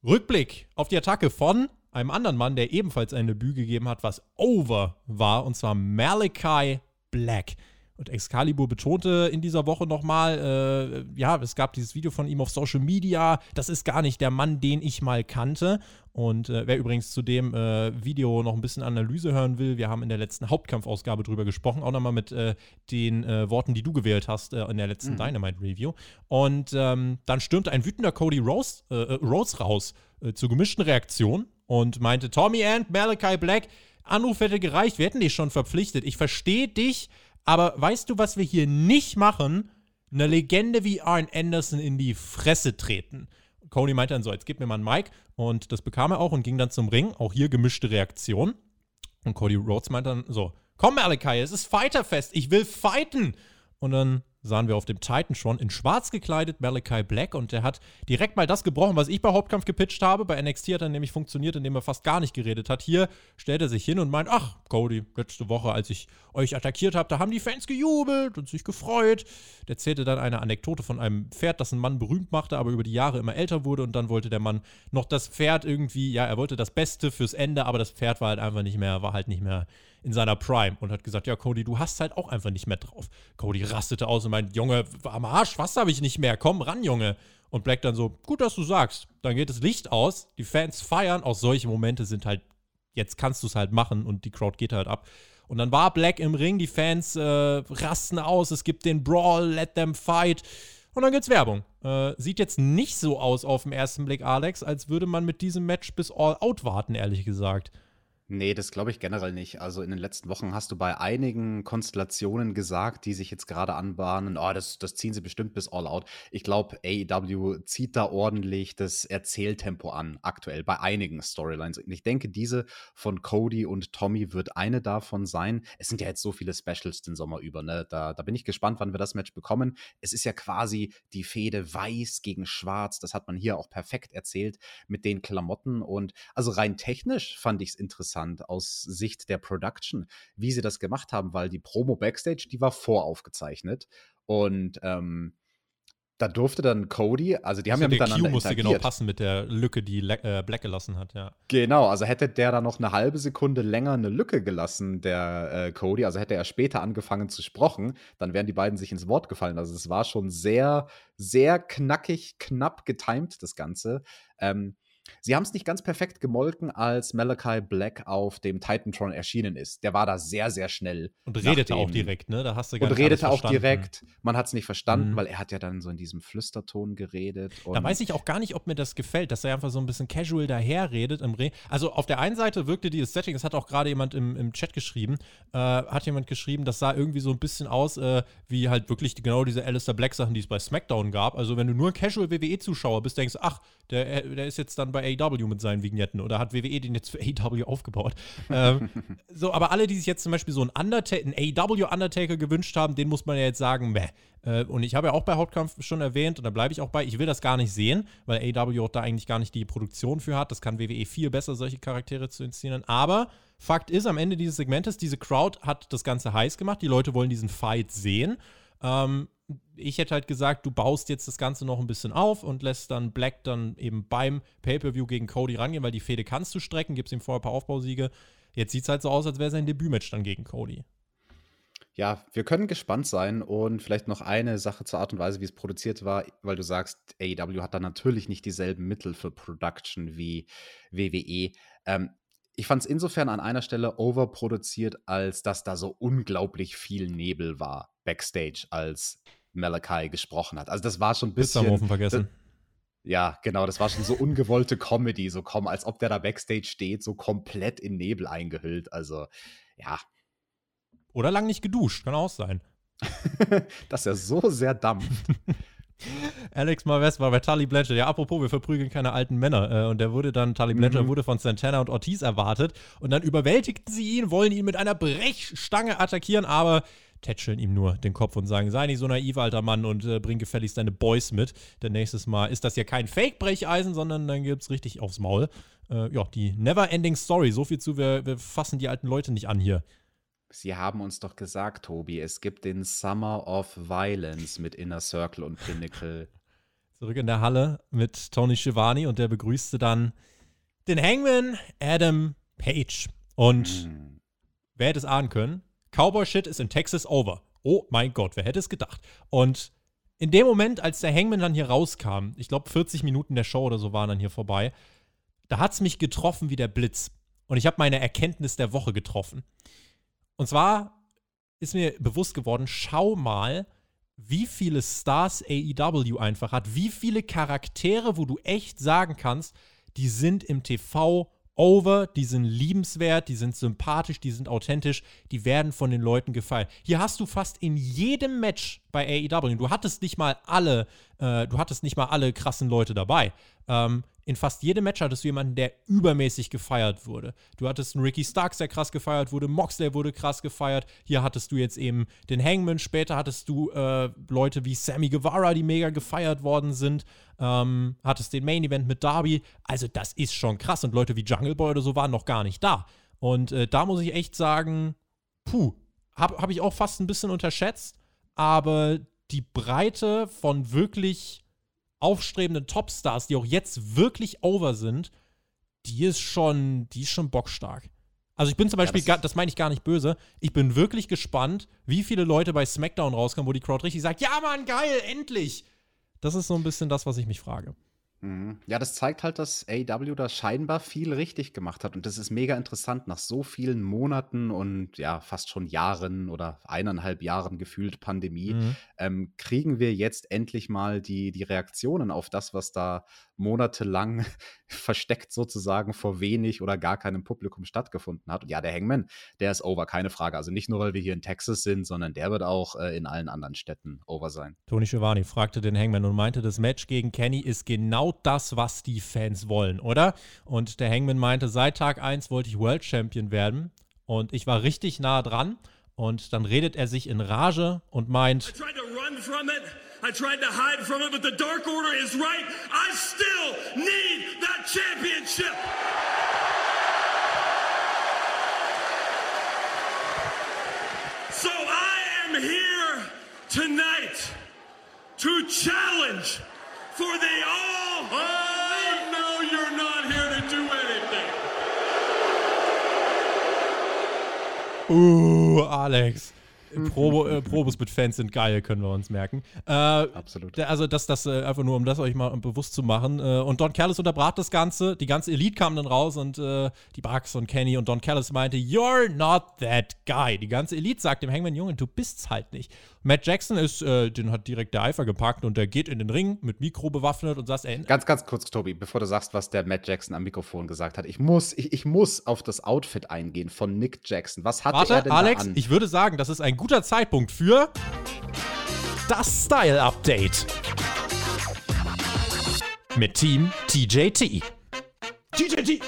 Rückblick auf die Attacke von einem anderen Mann, der ebenfalls ein Debüt gegeben hat, was over war, und zwar Malachi Black. Und Excalibur betonte in dieser Woche nochmal, äh, ja, es gab dieses Video von ihm auf Social Media, das ist gar nicht der Mann, den ich mal kannte. Und äh, wer übrigens zu dem äh, Video noch ein bisschen Analyse hören will, wir haben in der letzten Hauptkampfausgabe drüber gesprochen, auch nochmal mit äh, den äh, Worten, die du gewählt hast äh, in der letzten mhm. Dynamite-Review. Und ähm, dann stürmte ein wütender Cody Rose, Rose raus zur gemischten Reaktion und meinte, Tommy and Malachi Black, Anruf hätte gereicht, wir hätten dich schon verpflichtet. Ich verstehe dich, aber weißt du, was wir hier nicht machen? Eine Legende wie Arn Anderson in die Fresse treten. Cody meinte dann so, jetzt gib mir mal einen Mic. Und das bekam er auch und ging dann zum Ring. Auch hier gemischte Reaktion. Und Cody Rhodes meinte dann so, komm Malachi, es ist Fighterfest, ich will fighten. Und dann sahen wir auf dem Titan schon in schwarz gekleidet Malachi Black und der hat direkt mal das gebrochen, was ich bei Hauptkampf gepitcht habe. Bei NXT hat er nämlich funktioniert, indem er fast gar nicht geredet hat. Hier stellt er sich hin und meint, ach, Cody, letzte Woche, als ich euch attackiert habe, da haben die Fans gejubelt und sich gefreut. Der erzählte dann eine Anekdote von einem Pferd, das ein Mann berühmt machte, aber über die Jahre immer älter wurde und dann wollte der Mann noch das Pferd irgendwie, ja, er wollte das Beste fürs Ende, aber das Pferd war halt einfach nicht mehr, war halt nicht mehr in seiner Prime und hat gesagt, ja, Cody, du hast halt auch einfach nicht mehr drauf. Cody rastete aus und meint, Junge, am Arsch, was habe ich nicht mehr? Komm ran, Junge. Und Black dann so, gut, dass du sagst. Dann geht das Licht aus, die Fans feiern, auch solche Momente sind halt, jetzt kannst du es halt machen und die Crowd geht halt ab. Und dann war Black im Ring, die Fans äh, rasten aus, es gibt den Brawl, let them fight. Und dann gibt's Werbung. Äh, sieht jetzt nicht so aus auf den ersten Blick, Alex, als würde man mit diesem Match bis All Out warten, ehrlich gesagt. Nee, das glaube ich generell nicht. Also in den letzten Wochen hast du bei einigen Konstellationen gesagt, die sich jetzt gerade anbahnen, oh, das, das ziehen sie bestimmt bis All Out. Ich glaube, AEW zieht da ordentlich das Erzähltempo an, aktuell bei einigen Storylines. Und ich denke, diese von Cody und Tommy wird eine davon sein. Es sind ja jetzt so viele Specials den Sommer über, ne? Da, da bin ich gespannt, wann wir das Match bekommen. Es ist ja quasi die Fehde weiß gegen schwarz. Das hat man hier auch perfekt erzählt mit den Klamotten. Und also rein technisch fand ich es interessant interessant aus Sicht der Production, wie sie das gemacht haben, weil die Promo Backstage, die war voraufgezeichnet. Und ähm, da durfte dann Cody, also die haben also ja miteinander Q musste genau passen mit der Lücke, die Le äh, Black gelassen hat, ja. Genau, also hätte der da noch eine halbe Sekunde länger eine Lücke gelassen, der äh, Cody, also hätte er später angefangen zu sprechen, dann wären die beiden sich ins Wort gefallen. Also es war schon sehr, sehr knackig, knapp getimt, das Ganze. Ähm, Sie haben es nicht ganz perfekt gemolken, als Malachi Black auf dem Titantron erschienen ist. Der war da sehr, sehr schnell. Und redete auch direkt, ne? Da hast du gar Und redete auch direkt. Man hat es nicht verstanden, mhm. weil er hat ja dann so in diesem Flüsterton geredet. da weiß ich auch gar nicht, ob mir das gefällt, dass er einfach so ein bisschen casual daherredet im Re Also auf der einen Seite wirkte dieses Setting, das hat auch gerade jemand im, im Chat geschrieben, äh, hat jemand geschrieben, das sah irgendwie so ein bisschen aus, äh, wie halt wirklich genau diese Alistair Black Sachen, die es bei SmackDown gab. Also wenn du nur ein casual WWE-Zuschauer bist, denkst du, ach, der, der ist jetzt dann bei AW mit seinen Vignetten oder hat WWE den jetzt für AW aufgebaut. ähm, (laughs) so, aber alle, die sich jetzt zum Beispiel so einen, Undertaker, einen AW Undertaker gewünscht haben, den muss man ja jetzt sagen, meh. Äh, und ich habe ja auch bei Hauptkampf schon erwähnt, und da bleibe ich auch bei, ich will das gar nicht sehen, weil AW auch da eigentlich gar nicht die Produktion für hat. Das kann WWE viel besser, solche Charaktere zu inszenieren. Aber Fakt ist, am Ende dieses Segmentes, diese Crowd hat das Ganze heiß gemacht. Die Leute wollen diesen Fight sehen. Ähm, ich hätte halt gesagt, du baust jetzt das Ganze noch ein bisschen auf und lässt dann Black dann eben beim Pay-Per-View gegen Cody rangehen, weil die Fehde kannst du strecken, gibst ihm vorher ein paar Aufbausiege. Jetzt sieht es halt so aus, als wäre sein Debütmatch dann gegen Cody. Ja, wir können gespannt sein und vielleicht noch eine Sache zur Art und Weise, wie es produziert war, weil du sagst, AEW hat da natürlich nicht dieselben Mittel für Production wie WWE. Ähm, ich fand es insofern an einer Stelle overproduziert, als dass da so unglaublich viel Nebel war backstage, als Malachi gesprochen hat. Also das war schon ein bisschen. Pizza vergessen. ja, genau, das war schon so ungewollte Comedy, so kommen, als ob der da backstage steht, so komplett in Nebel eingehüllt. Also, ja. Oder lang nicht geduscht, kann auch sein. (laughs) Dass er so sehr dampft. (laughs) Alex Marves war bei Tully Blanchard. Ja, apropos, wir verprügeln keine alten Männer. Äh, und der wurde dann, Tully Blanchard mhm. wurde von Santana und Ortiz erwartet. Und dann überwältigten sie ihn, wollen ihn mit einer Brechstange attackieren, aber tätscheln ihm nur den Kopf und sagen, sei nicht so naiv, alter Mann, und äh, bring gefälligst deine Boys mit. Denn nächstes Mal ist das ja kein Fake-Brecheisen, sondern dann gibt's richtig aufs Maul. Äh, ja, die Never-Ending Story. So viel zu, wir, wir fassen die alten Leute nicht an hier. Sie haben uns doch gesagt, Tobi, es gibt den Summer of Violence mit Inner Circle und Pinnacle. (laughs) Zurück in der Halle mit Tony Schiavone und der begrüßte dann den Hangman Adam Page. Und mm. wer hätte es ahnen können? Cowboy Shit ist in Texas over. Oh mein Gott, wer hätte es gedacht? Und in dem Moment, als der Hangman dann hier rauskam, ich glaube 40 Minuten der Show oder so waren dann hier vorbei, da hat es mich getroffen wie der Blitz. Und ich habe meine Erkenntnis der Woche getroffen. Und zwar ist mir bewusst geworden, schau mal, wie viele Stars AEW einfach hat, wie viele Charaktere, wo du echt sagen kannst, die sind im TV over, die sind liebenswert, die sind sympathisch, die sind authentisch, die werden von den Leuten gefallen. Hier hast du fast in jedem Match bei AEW, du hattest nicht mal alle, äh, du hattest nicht mal alle krassen Leute dabei. Ähm, in fast jedem Match hattest du jemanden, der übermäßig gefeiert wurde. Du hattest einen Ricky Starks, der krass gefeiert wurde, Moxley wurde krass gefeiert. Hier hattest du jetzt eben den Hangman. Später hattest du äh, Leute wie Sammy Guevara, die mega gefeiert worden sind. Ähm, hattest den Main Event mit Darby. Also, das ist schon krass. Und Leute wie Jungle Boy oder so waren noch gar nicht da. Und äh, da muss ich echt sagen, puh, habe hab ich auch fast ein bisschen unterschätzt. Aber die Breite von wirklich aufstrebenden Topstars, die auch jetzt wirklich over sind, die ist schon, die ist schon bockstark. Also ich bin zum Beispiel, ja, das, das meine ich gar nicht böse, ich bin wirklich gespannt, wie viele Leute bei SmackDown rauskommen, wo die Crowd richtig sagt, ja Mann, geil, endlich. Das ist so ein bisschen das, was ich mich frage. Mhm. Ja, das zeigt halt, dass AEW da scheinbar viel richtig gemacht hat. Und das ist mega interessant. Nach so vielen Monaten und ja, fast schon Jahren oder eineinhalb Jahren gefühlt Pandemie, mhm. ähm, kriegen wir jetzt endlich mal die, die Reaktionen auf das, was da monatelang (laughs) versteckt sozusagen vor wenig oder gar keinem Publikum stattgefunden hat. Und ja, der Hangman, der ist over, keine Frage. Also nicht nur, weil wir hier in Texas sind, sondern der wird auch äh, in allen anderen Städten over sein. Tony Schiavone fragte den Hangman und meinte, das Match gegen Kenny ist genau das, was die Fans wollen, oder? Und der Hangman meinte, seit Tag 1 wollte ich World Champion werden und ich war richtig nah dran. Und dann redet er sich in Rage und meint, I. I. I. So I am here tonight to challenge for the all. Oh, no, you're not here to do anything. Ooh, Alex. Probo, äh, Probos mit Fans sind geil, können wir uns merken. Äh, Absolut. Also das, das äh, einfach nur, um das euch mal bewusst zu machen. Äh, und Don Callis unterbrach das Ganze. Die ganze Elite kam dann raus und äh, die Bugs und Kenny und Don Callis meinte, You're not that guy. Die ganze Elite sagt dem Hangman, Junge, du bist's halt nicht. Matt Jackson ist, äh, den hat direkt der Eifer gepackt und der geht in den Ring mit Mikro bewaffnet und sagt, ey. Ganz, ganz kurz, Tobi, bevor du sagst, was der Matt Jackson am Mikrofon gesagt hat. Ich muss, ich, ich muss auf das Outfit eingehen von Nick Jackson. Was hat er denn Alex, da an? ich würde sagen, das ist ein guter Zeitpunkt für das Style Update mit Team TJT. TJT.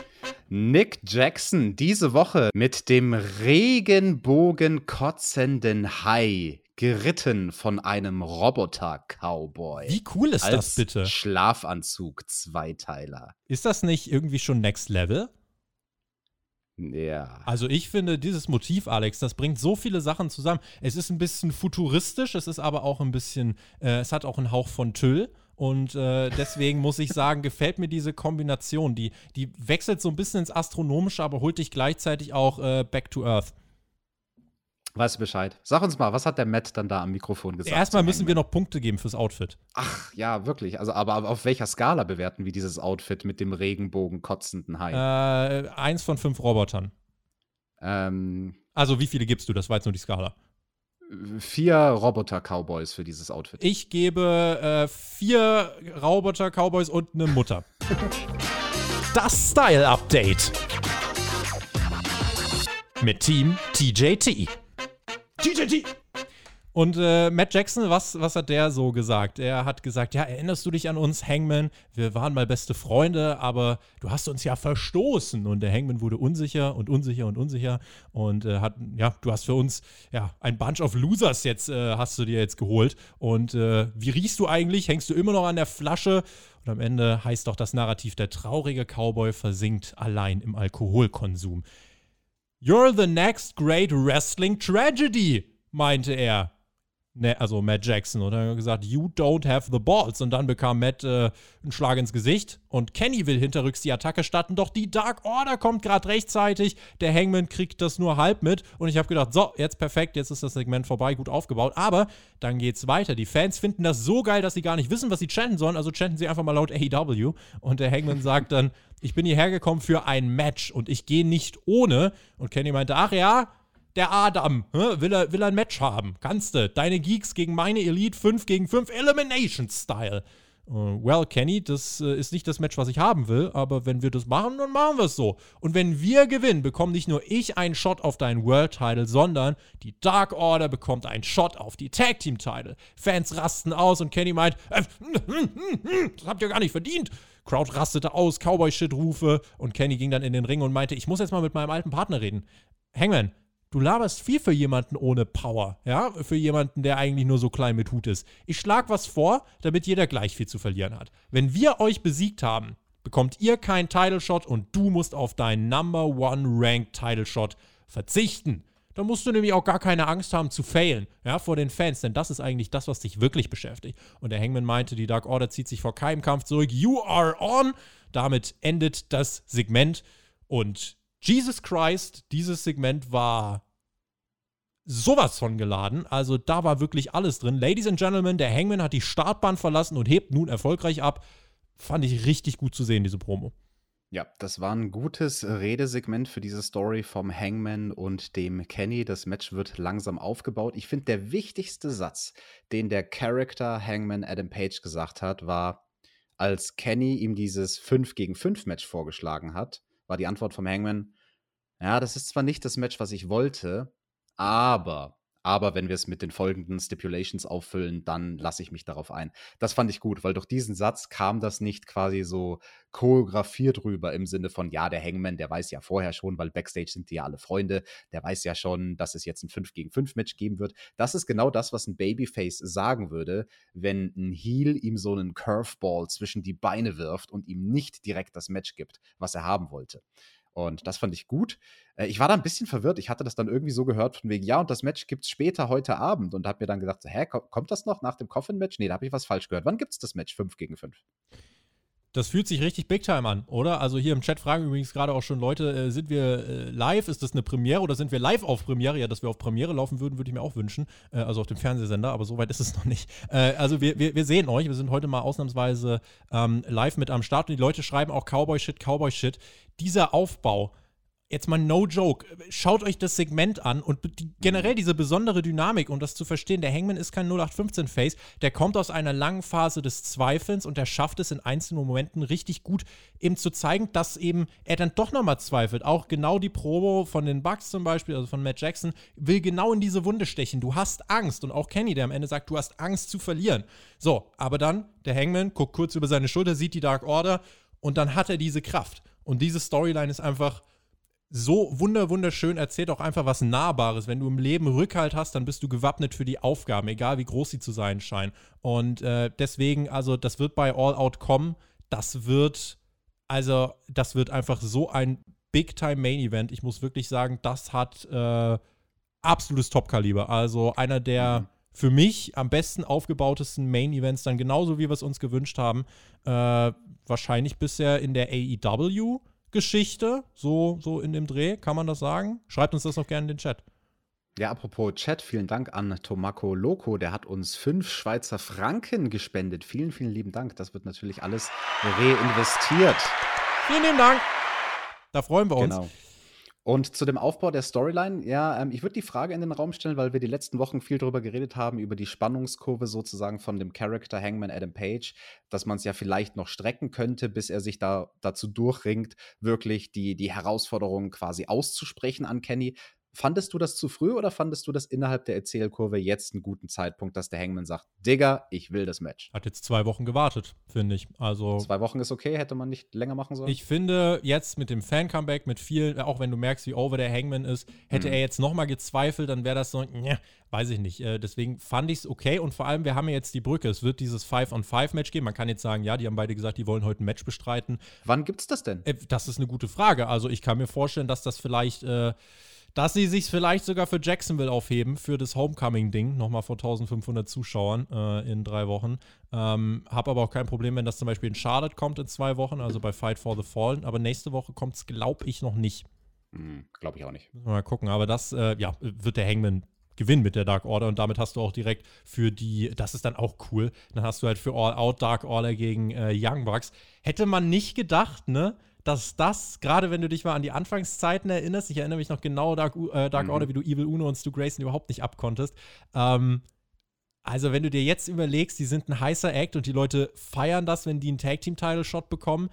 Nick Jackson diese Woche mit dem Regenbogen kotzenden Hai geritten von einem Roboter-Cowboy. Wie cool ist das bitte? Schlafanzug Zweiteiler. Ist das nicht irgendwie schon Next Level? Ja. Also ich finde dieses Motiv, Alex, das bringt so viele Sachen zusammen. Es ist ein bisschen futuristisch, es ist aber auch ein bisschen, äh, es hat auch einen Hauch von Tüll. Und äh, deswegen muss ich sagen, gefällt mir diese Kombination. Die, die wechselt so ein bisschen ins Astronomische, aber holt dich gleichzeitig auch äh, back to Earth. Weißt du Bescheid? Sag uns mal, was hat der Matt dann da am Mikrofon gesagt? Erstmal müssen wir noch Punkte geben fürs Outfit. Ach, ja, wirklich. Also, aber auf welcher Skala bewerten wir dieses Outfit mit dem Regenbogen kotzenden Hai? Äh, eins von fünf Robotern. Ähm, also, wie viele gibst du? Das war jetzt nur die Skala. Vier Roboter-Cowboys für dieses Outfit. Ich gebe äh, vier Roboter-Cowboys und eine Mutter. (laughs) das Style-Update. Mit Team TJT. TJT. Und äh, Matt Jackson, was, was hat der so gesagt? Er hat gesagt, ja, erinnerst du dich an uns, Hangman? Wir waren mal beste Freunde, aber du hast uns ja verstoßen. Und der Hangman wurde unsicher und unsicher und unsicher. Und äh, hat, ja, du hast für uns, ja, ein Bunch of Losers jetzt, äh, hast du dir jetzt geholt. Und äh, wie riechst du eigentlich? Hängst du immer noch an der Flasche? Und am Ende heißt doch das Narrativ, der traurige Cowboy versinkt allein im Alkoholkonsum. You're the next great wrestling tragedy, meinte er. Ne, also Matt Jackson. Und dann hat er gesagt, you don't have the balls. Und dann bekam Matt äh, einen Schlag ins Gesicht. Und Kenny will hinterrücks die Attacke starten. Doch die Dark Order kommt gerade rechtzeitig. Der Hangman kriegt das nur halb mit. Und ich habe gedacht, so, jetzt perfekt, jetzt ist das Segment vorbei, gut aufgebaut. Aber dann geht's weiter. Die Fans finden das so geil, dass sie gar nicht wissen, was sie chanten sollen. Also chanten sie einfach mal laut AEW. Und der Hangman (laughs) sagt dann, ich bin hierher gekommen für ein Match und ich gehe nicht ohne. Und Kenny meinte, ach ja, der Adam, will er, will er ein Match haben? Kannst du. Deine Geeks gegen meine Elite 5 gegen 5 Elimination Style. Uh, well, Kenny, das uh, ist nicht das Match, was ich haben will, aber wenn wir das machen, dann machen wir es so. Und wenn wir gewinnen, bekomme nicht nur ich einen Shot auf deinen World Title, sondern die Dark Order bekommt einen Shot auf die Tag Team Title. Fans rasten aus und Kenny meint, äh, das habt ihr gar nicht verdient. Crowd rastete aus, Cowboy-Shit-Rufe und Kenny ging dann in den Ring und meinte, ich muss jetzt mal mit meinem alten Partner reden. Hangman, du laberst viel für jemanden ohne Power, ja, für jemanden, der eigentlich nur so klein mit Hut ist. Ich schlag was vor, damit jeder gleich viel zu verlieren hat. Wenn wir euch besiegt haben, bekommt ihr keinen Title Shot und du musst auf deinen Number One Ranked Title Shot verzichten. Da musst du nämlich auch gar keine Angst haben zu failen, ja, vor den Fans, denn das ist eigentlich das, was dich wirklich beschäftigt. Und der Hangman meinte, die Dark Order zieht sich vor keinem Kampf zurück. You are on! Damit endet das Segment und Jesus Christ, dieses Segment war sowas von geladen. Also da war wirklich alles drin. Ladies and Gentlemen, der Hangman hat die Startbahn verlassen und hebt nun erfolgreich ab. fand ich richtig gut zu sehen, diese Promo. Ja, das war ein gutes Redesegment für diese Story vom Hangman und dem Kenny. Das Match wird langsam aufgebaut. Ich finde, der wichtigste Satz, den der Character Hangman Adam Page gesagt hat, war, als Kenny ihm dieses 5 gegen 5 Match vorgeschlagen hat, war die Antwort vom Hangman, ja, das ist zwar nicht das Match, was ich wollte, aber aber wenn wir es mit den folgenden Stipulations auffüllen, dann lasse ich mich darauf ein. Das fand ich gut, weil durch diesen Satz kam das nicht quasi so choreografiert rüber im Sinne von, ja, der Hangman, der weiß ja vorher schon, weil Backstage sind die ja alle Freunde, der weiß ja schon, dass es jetzt ein 5 gegen 5 Match geben wird. Das ist genau das, was ein Babyface sagen würde, wenn ein Heel ihm so einen Curveball zwischen die Beine wirft und ihm nicht direkt das Match gibt, was er haben wollte. Und das fand ich gut. Äh, ich war da ein bisschen verwirrt. Ich hatte das dann irgendwie so gehört, von wegen, ja, und das Match gibt es später heute Abend. Und habe mir dann gedacht, hä, kommt das noch nach dem Coffin-Match? Nee, da habe ich was falsch gehört. Wann gibt es das Match? 5 gegen 5? Das fühlt sich richtig Big Time an, oder? Also hier im Chat fragen übrigens gerade auch schon Leute, äh, sind wir äh, live? Ist das eine Premiere oder sind wir live auf Premiere? Ja, dass wir auf Premiere laufen würden, würde ich mir auch wünschen. Äh, also auf dem Fernsehsender, aber so weit ist es noch nicht. Äh, also wir, wir, wir, sehen euch. Wir sind heute mal ausnahmsweise ähm, live mit am Start und die Leute schreiben auch Cowboy Shit, Cowboy Shit. Dieser Aufbau jetzt mal no joke, schaut euch das Segment an und die, generell diese besondere Dynamik, um das zu verstehen, der Hangman ist kein 0815-Face, der kommt aus einer langen Phase des Zweifelns und der schafft es in einzelnen Momenten richtig gut, ihm zu zeigen, dass eben er dann doch nochmal zweifelt. Auch genau die Promo von den Bucks zum Beispiel, also von Matt Jackson, will genau in diese Wunde stechen. Du hast Angst und auch Kenny, der am Ende sagt, du hast Angst zu verlieren. So, aber dann, der Hangman guckt kurz über seine Schulter, sieht die Dark Order und dann hat er diese Kraft. Und diese Storyline ist einfach so wunder wunderschön erzählt auch einfach was Nahbares. Wenn du im Leben Rückhalt hast, dann bist du gewappnet für die Aufgaben, egal wie groß sie zu sein scheinen. Und äh, deswegen, also das wird bei All Out kommen. Das wird, also das wird einfach so ein Big-Time Main-Event. Ich muss wirklich sagen, das hat äh, absolutes Top-Kaliber. Also einer der mhm. für mich am besten aufgebautesten Main-Events, dann genauso wie wir es uns gewünscht haben. Äh, wahrscheinlich bisher in der AEW. Geschichte, so, so in dem Dreh, kann man das sagen? Schreibt uns das doch gerne in den Chat. Ja, apropos Chat, vielen Dank an Tomako Loco, der hat uns fünf Schweizer Franken gespendet. Vielen, vielen lieben Dank. Das wird natürlich alles reinvestiert. Vielen lieben Dank. Da freuen wir uns. Genau. Und zu dem Aufbau der Storyline, ja, ähm, ich würde die Frage in den Raum stellen, weil wir die letzten Wochen viel darüber geredet haben, über die Spannungskurve sozusagen von dem Character Hangman Adam Page, dass man es ja vielleicht noch strecken könnte, bis er sich da dazu durchringt, wirklich die, die Herausforderung quasi auszusprechen an Kenny. Fandest du das zu früh oder fandest du das innerhalb der Erzählkurve jetzt einen guten Zeitpunkt, dass der Hangman sagt, Digga, ich will das Match? Hat jetzt zwei Wochen gewartet, finde ich. Also zwei Wochen ist okay, hätte man nicht länger machen sollen. Ich finde jetzt mit dem Fan-Comeback, mit viel, auch wenn du merkst, wie over der Hangman ist, hätte mhm. er jetzt nochmal gezweifelt, dann wäre das so, ne, weiß ich nicht. Äh, deswegen fand ich es okay und vor allem, wir haben ja jetzt die Brücke. Es wird dieses Five-on-Five-Match geben. Man kann jetzt sagen, ja, die haben beide gesagt, die wollen heute ein Match bestreiten. Wann gibt's das denn? Äh, das ist eine gute Frage. Also ich kann mir vorstellen, dass das vielleicht äh, dass sie sich vielleicht sogar für Jacksonville aufheben, für das Homecoming-Ding, nochmal vor 1500 Zuschauern äh, in drei Wochen. Ähm, hab aber auch kein Problem, wenn das zum Beispiel in Charlotte kommt in zwei Wochen, also bei Fight for the Fallen. Aber nächste Woche kommt es, glaube ich, noch nicht. Hm, glaube ich auch nicht. Mal gucken, aber das, äh, ja, wird der Hangman gewinnen mit der Dark Order und damit hast du auch direkt für die, das ist dann auch cool, dann hast du halt für All Out Dark Order gegen äh, Young Bucks. Hätte man nicht gedacht, ne? Dass das, gerade wenn du dich mal an die Anfangszeiten erinnerst, ich erinnere mich noch genau Dark, äh, Dark mhm. Order, wie du Evil Uno und Stu Grayson überhaupt nicht abkonntest. Ähm, also, wenn du dir jetzt überlegst, die sind ein heißer Act und die Leute feiern das, wenn die einen Tag Team Title Shot bekommen.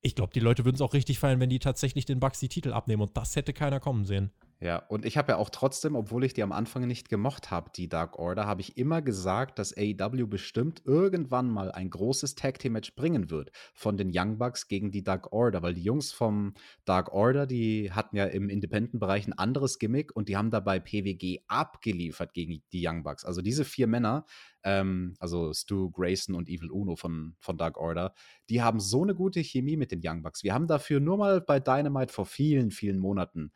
Ich glaube, die Leute würden es auch richtig feiern, wenn die tatsächlich den Bucks die Titel abnehmen und das hätte keiner kommen sehen. Ja, und ich habe ja auch trotzdem, obwohl ich die am Anfang nicht gemocht habe, die Dark Order, habe ich immer gesagt, dass AEW bestimmt irgendwann mal ein großes Tag Team Match bringen wird von den Young Bucks gegen die Dark Order, weil die Jungs vom Dark Order, die hatten ja im Independent-Bereich ein anderes Gimmick und die haben dabei PWG abgeliefert gegen die Young Bucks. Also diese vier Männer, ähm, also Stu, Grayson und Evil Uno von, von Dark Order, die haben so eine gute Chemie mit den Young Bucks. Wir haben dafür nur mal bei Dynamite vor vielen, vielen Monaten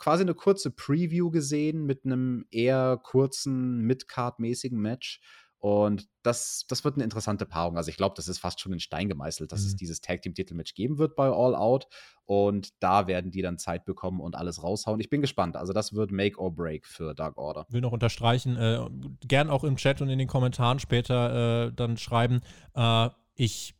quasi eine kurze Preview gesehen mit einem eher kurzen Mid-Card-mäßigen Match. Und das, das wird eine interessante Paarung. Also ich glaube, das ist fast schon in Stein gemeißelt, dass mhm. es dieses Tag Team Titelmatch geben wird bei All Out. Und da werden die dann Zeit bekommen und alles raushauen. Ich bin gespannt. Also das wird Make or Break für Dark Order. Will noch unterstreichen, äh, gern auch im Chat und in den Kommentaren später äh, dann schreiben. Äh, ich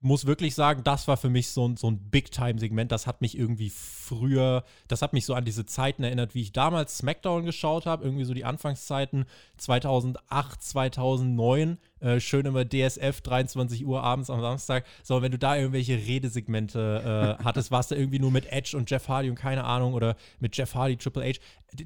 muss wirklich sagen, das war für mich so ein, so ein Big-Time-Segment. Das hat mich irgendwie früher, das hat mich so an diese Zeiten erinnert, wie ich damals SmackDown geschaut habe, irgendwie so die Anfangszeiten 2008, 2009. Äh, schön immer DSF, 23 Uhr abends am Samstag. So, wenn du da irgendwelche Redesegmente äh, hattest, warst du irgendwie nur mit Edge und Jeff Hardy und keine Ahnung oder mit Jeff Hardy, Triple H.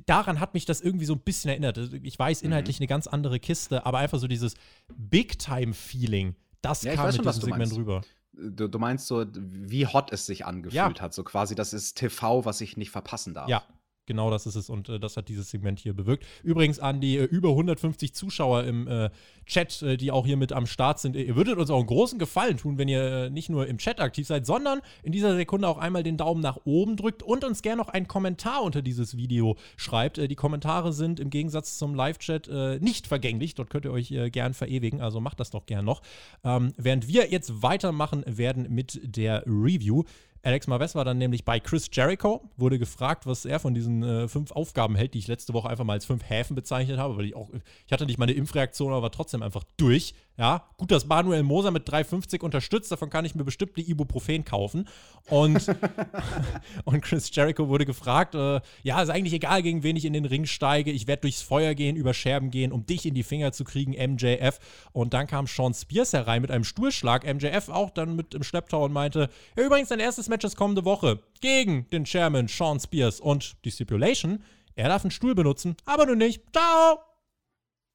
Daran hat mich das irgendwie so ein bisschen erinnert. Ich weiß, inhaltlich mhm. eine ganz andere Kiste, aber einfach so dieses Big-Time-Feeling das ja, kam mit schon, diesem Segment rüber. Du, du, meinst so, wie hot es sich angefühlt ja. hat. So quasi, das ist TV, was ich nicht verpassen darf. Ja, Genau das ist es und äh, das hat dieses Segment hier bewirkt. Übrigens an die äh, über 150 Zuschauer im äh, Chat, äh, die auch hier mit am Start sind. Ihr würdet uns auch einen großen Gefallen tun, wenn ihr äh, nicht nur im Chat aktiv seid, sondern in dieser Sekunde auch einmal den Daumen nach oben drückt und uns gerne noch einen Kommentar unter dieses Video schreibt. Äh, die Kommentare sind im Gegensatz zum Live-Chat nicht vergänglich. Dort könnt ihr euch gern verewigen, also macht das doch gern noch. Ähm, während wir jetzt weitermachen werden mit der Review. Alex Marves war dann nämlich bei Chris Jericho, wurde gefragt, was er von diesen äh, fünf Aufgaben hält, die ich letzte Woche einfach mal als fünf Häfen bezeichnet habe, weil ich auch, ich hatte nicht meine Impfreaktion, aber war trotzdem einfach durch. Ja, gut, dass Manuel Moser mit 3,50 unterstützt, davon kann ich mir bestimmt die Ibuprofen kaufen. Und, (laughs) (laughs) und Chris Jericho wurde gefragt, äh, ja, ist eigentlich egal, gegen wen ich in den Ring steige, ich werde durchs Feuer gehen, über Scherben gehen, um dich in die Finger zu kriegen, MJF. Und dann kam Sean Spears herein mit einem Stuhlschlag, MJF auch dann mit im Schlepptau und meinte, ja, übrigens, dein erstes Match ist kommende Woche gegen den Chairman Sean Spears und die Stipulation, er darf einen Stuhl benutzen, aber du nicht. Ciao!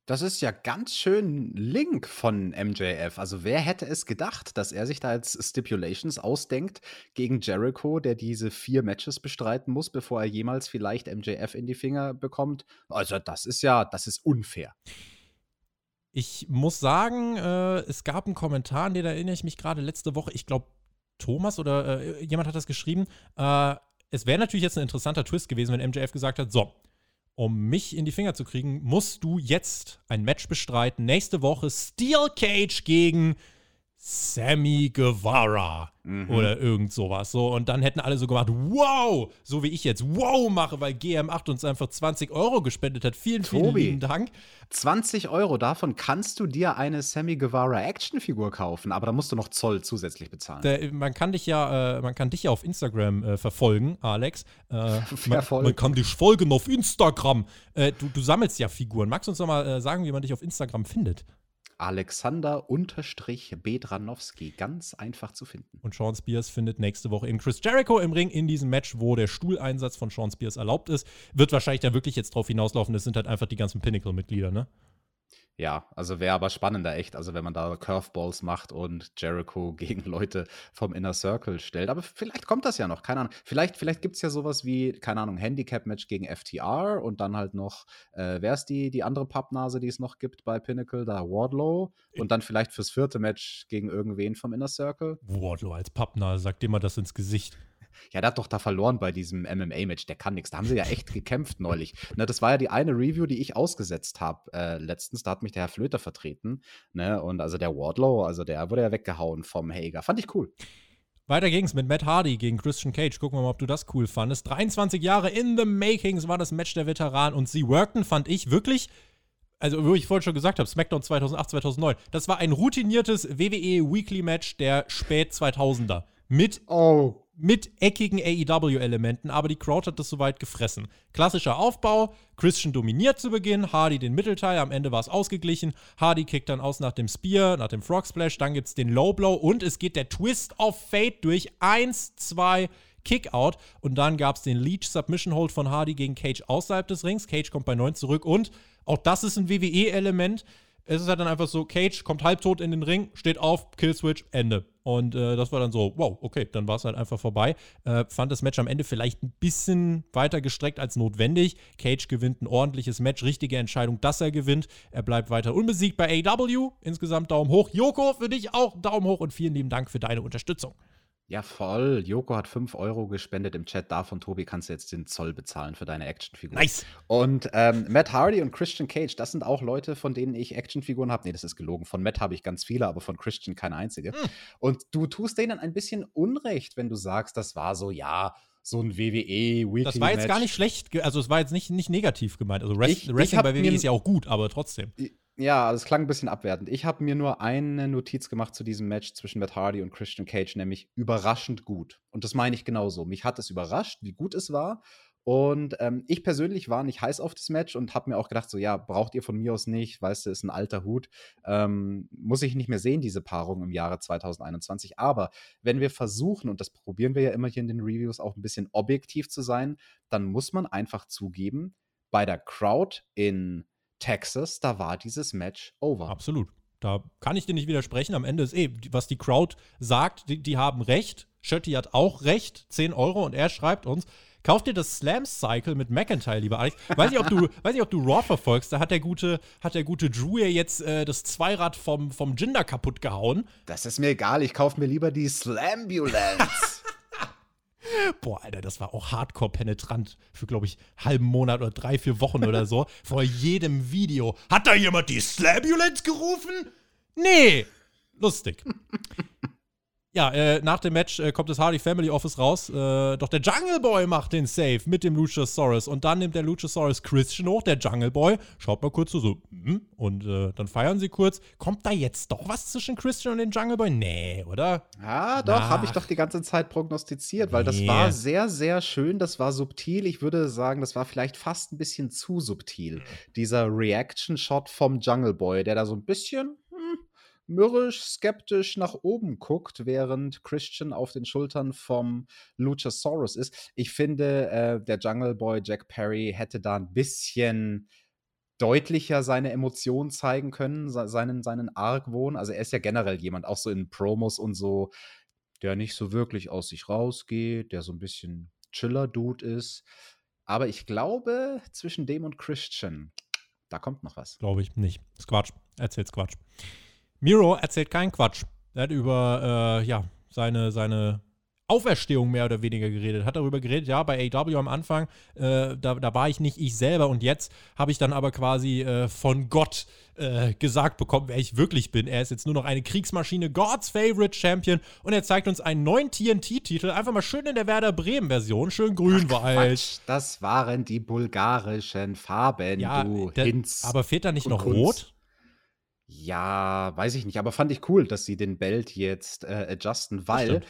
Das ist ja ganz schön Link von MJF. Also wer hätte es gedacht, dass er sich da jetzt Stipulations ausdenkt gegen Jericho, der diese vier Matches bestreiten muss, bevor er jemals vielleicht MJF in die Finger bekommt. Also das ist ja, das ist unfair. Ich muss sagen, äh, es gab einen Kommentar, an den erinnere ich mich gerade letzte Woche. Ich glaube, Thomas oder äh, jemand hat das geschrieben. Äh, es wäre natürlich jetzt ein interessanter Twist gewesen, wenn MJF gesagt hat, so, um mich in die Finger zu kriegen, musst du jetzt ein Match bestreiten. Nächste Woche Steel Cage gegen Sammy Guevara mhm. oder irgend sowas. So, und dann hätten alle so gemacht, wow, so wie ich jetzt wow mache, weil GM8 uns einfach 20 Euro gespendet hat. Vielen, vielen lieben Dank. 20 Euro, davon kannst du dir eine Sammy Guevara Actionfigur kaufen, aber da musst du noch Zoll zusätzlich bezahlen. Der, man kann dich ja, äh, man kann dich ja auf Instagram äh, verfolgen, Alex. Äh, (laughs) man, man, kann dich folgen auf Instagram. Äh, du, du, sammelst ja Figuren. Magst du uns noch mal äh, sagen, wie man dich auf Instagram findet? Alexander-Bedranowski. Ganz einfach zu finden. Und Sean Spears findet nächste Woche in Chris Jericho im Ring in diesem Match, wo der Stuhleinsatz von Sean Spears erlaubt ist. Wird wahrscheinlich dann wirklich jetzt drauf hinauslaufen. Das sind halt einfach die ganzen Pinnacle-Mitglieder, ne? Ja, also wäre aber spannender echt, also wenn man da Curveballs macht und Jericho (laughs) gegen Leute vom Inner Circle stellt. Aber vielleicht kommt das ja noch, keine Ahnung. Vielleicht, vielleicht gibt es ja sowas wie, keine Ahnung, Handicap-Match gegen FTR und dann halt noch, äh, wer ist die, die andere Pappnase, die es noch gibt bei Pinnacle, da Wardlow und dann vielleicht fürs vierte Match gegen irgendwen vom Inner Circle. Wardlow als Pappnase, sagt mal das ins Gesicht. Ja, der hat doch da verloren bei diesem MMA-Match. Der kann nichts. Da haben sie ja echt gekämpft neulich. Ne, das war ja die eine Review, die ich ausgesetzt habe äh, letztens. Da hat mich der Herr Flöter vertreten. Ne? Und also der Wardlow, also der wurde ja weggehauen vom Hager. Fand ich cool. Weiter ging's mit Matt Hardy gegen Christian Cage. Gucken wir mal, ob du das cool fandest. 23 Jahre in the Makings war das Match der Veteran und sie workten, fand ich wirklich also wo ich vorhin schon gesagt habe, SmackDown 2008, 2009, das war ein routiniertes WWE Weekly Match der spät 2000er mit oh mit eckigen AEW-Elementen, aber die Crowd hat das soweit gefressen. Klassischer Aufbau, Christian dominiert zu Beginn, Hardy den Mittelteil, am Ende war es ausgeglichen. Hardy kickt dann aus nach dem Spear, nach dem Frog Splash, dann gibt es den Low Blow und es geht der Twist of Fate durch 1, 2, Kickout und dann gab es den Leech Submission Hold von Hardy gegen Cage außerhalb des Rings. Cage kommt bei 9 zurück und auch das ist ein WWE-Element es ist halt dann einfach so, Cage kommt halbtot in den Ring, steht auf, Killswitch, Ende. Und äh, das war dann so, wow, okay, dann war es halt einfach vorbei. Äh, fand das Match am Ende vielleicht ein bisschen weiter gestreckt als notwendig. Cage gewinnt ein ordentliches Match, richtige Entscheidung, dass er gewinnt. Er bleibt weiter unbesiegt bei AW. Insgesamt Daumen hoch. Joko, für dich auch Daumen hoch und vielen lieben Dank für deine Unterstützung. Ja, voll. Joko hat 5 Euro gespendet im Chat. Davon, Tobi, kannst du jetzt den Zoll bezahlen für deine Actionfigur. Nice. Und ähm, Matt Hardy und Christian Cage, das sind auch Leute, von denen ich Actionfiguren habe. Nee, das ist gelogen. Von Matt habe ich ganz viele, aber von Christian keine einzige. Hm. Und du tust denen ein bisschen Unrecht, wenn du sagst, das war so, ja, so ein WWE Weekly Das war jetzt Match. gar nicht schlecht, also es war jetzt nicht, nicht negativ gemeint. Also Rest, ich, Wrestling ich bei WWE ist ja auch gut, aber trotzdem. Ja, es klang ein bisschen abwertend. Ich habe mir nur eine Notiz gemacht zu diesem Match zwischen Matt Hardy und Christian Cage, nämlich überraschend gut. Und das meine ich genauso. Mich hat es überrascht, wie gut es war. Und ähm, ich persönlich war nicht heiß auf das Match und habe mir auch gedacht, so ja, braucht ihr von mir aus nicht, weißt du, ist ein alter Hut. Ähm, muss ich nicht mehr sehen, diese Paarung im Jahre 2021. Aber wenn wir versuchen, und das probieren wir ja immer hier in den Reviews, auch ein bisschen objektiv zu sein, dann muss man einfach zugeben, bei der Crowd in Texas, da war dieses Match over. Absolut. Da kann ich dir nicht widersprechen. Am Ende ist eh, was die Crowd sagt, die, die haben recht. Schötti hat auch recht, 10 Euro und er schreibt uns, Kauf dir das Slam Cycle mit McIntyre, lieber Alex. Weiß nicht, ob du, (laughs) weiß nicht, ob du Raw verfolgst. Da hat der gute, hat der gute Drew ja jetzt äh, das Zweirad vom, vom Jinder kaputt gehauen. Das ist mir egal. Ich kaufe mir lieber die Slambulance. (laughs) Boah, Alter, das war auch hardcore penetrant für, glaube ich, halben Monat oder drei, vier Wochen oder so. (laughs) Vor jedem Video. Hat da jemand die Slambulance gerufen? Nee. Lustig. Ja, äh, nach dem Match äh, kommt das Hardy Family Office raus. Äh, doch der Jungle Boy macht den Save mit dem Luchasaurus. Und dann nimmt der Luchasaurus Christian hoch, der Jungle Boy. Schaut mal kurz so, so mm, und äh, dann feiern sie kurz. Kommt da jetzt doch was zwischen Christian und dem Jungle Boy? Nee, oder? Ja, doch, habe ich doch die ganze Zeit prognostiziert, weil nee. das war sehr, sehr schön. Das war subtil. Ich würde sagen, das war vielleicht fast ein bisschen zu subtil. Dieser Reaction-Shot vom Jungle Boy, der da so ein bisschen mürrisch, skeptisch nach oben guckt, während Christian auf den Schultern vom Luchasaurus ist. Ich finde, äh, der Jungle Boy Jack Perry hätte da ein bisschen deutlicher seine Emotionen zeigen können, seinen, seinen Argwohn. Also er ist ja generell jemand, auch so in Promos und so, der nicht so wirklich aus sich rausgeht, der so ein bisschen Chiller-Dude ist. Aber ich glaube, zwischen dem und Christian, da kommt noch was. Glaube ich nicht. Ist Quatsch. Erzähl's Quatsch. Miro erzählt keinen Quatsch. Er hat über äh, ja, seine, seine Auferstehung mehr oder weniger geredet. Hat darüber geredet, ja, bei AW am Anfang, äh, da, da war ich nicht ich selber und jetzt habe ich dann aber quasi äh, von Gott äh, gesagt bekommen, wer ich wirklich bin. Er ist jetzt nur noch eine Kriegsmaschine, God's Favorite Champion und er zeigt uns einen neuen TNT-Titel, einfach mal schön in der Werder Bremen-Version, schön grün war halt. Das waren die bulgarischen Farben, ja, du der, Hinz. Aber fehlt da nicht noch Kunst. rot? Ja, weiß ich nicht, aber fand ich cool, dass sie den Belt jetzt äh, adjusten, weil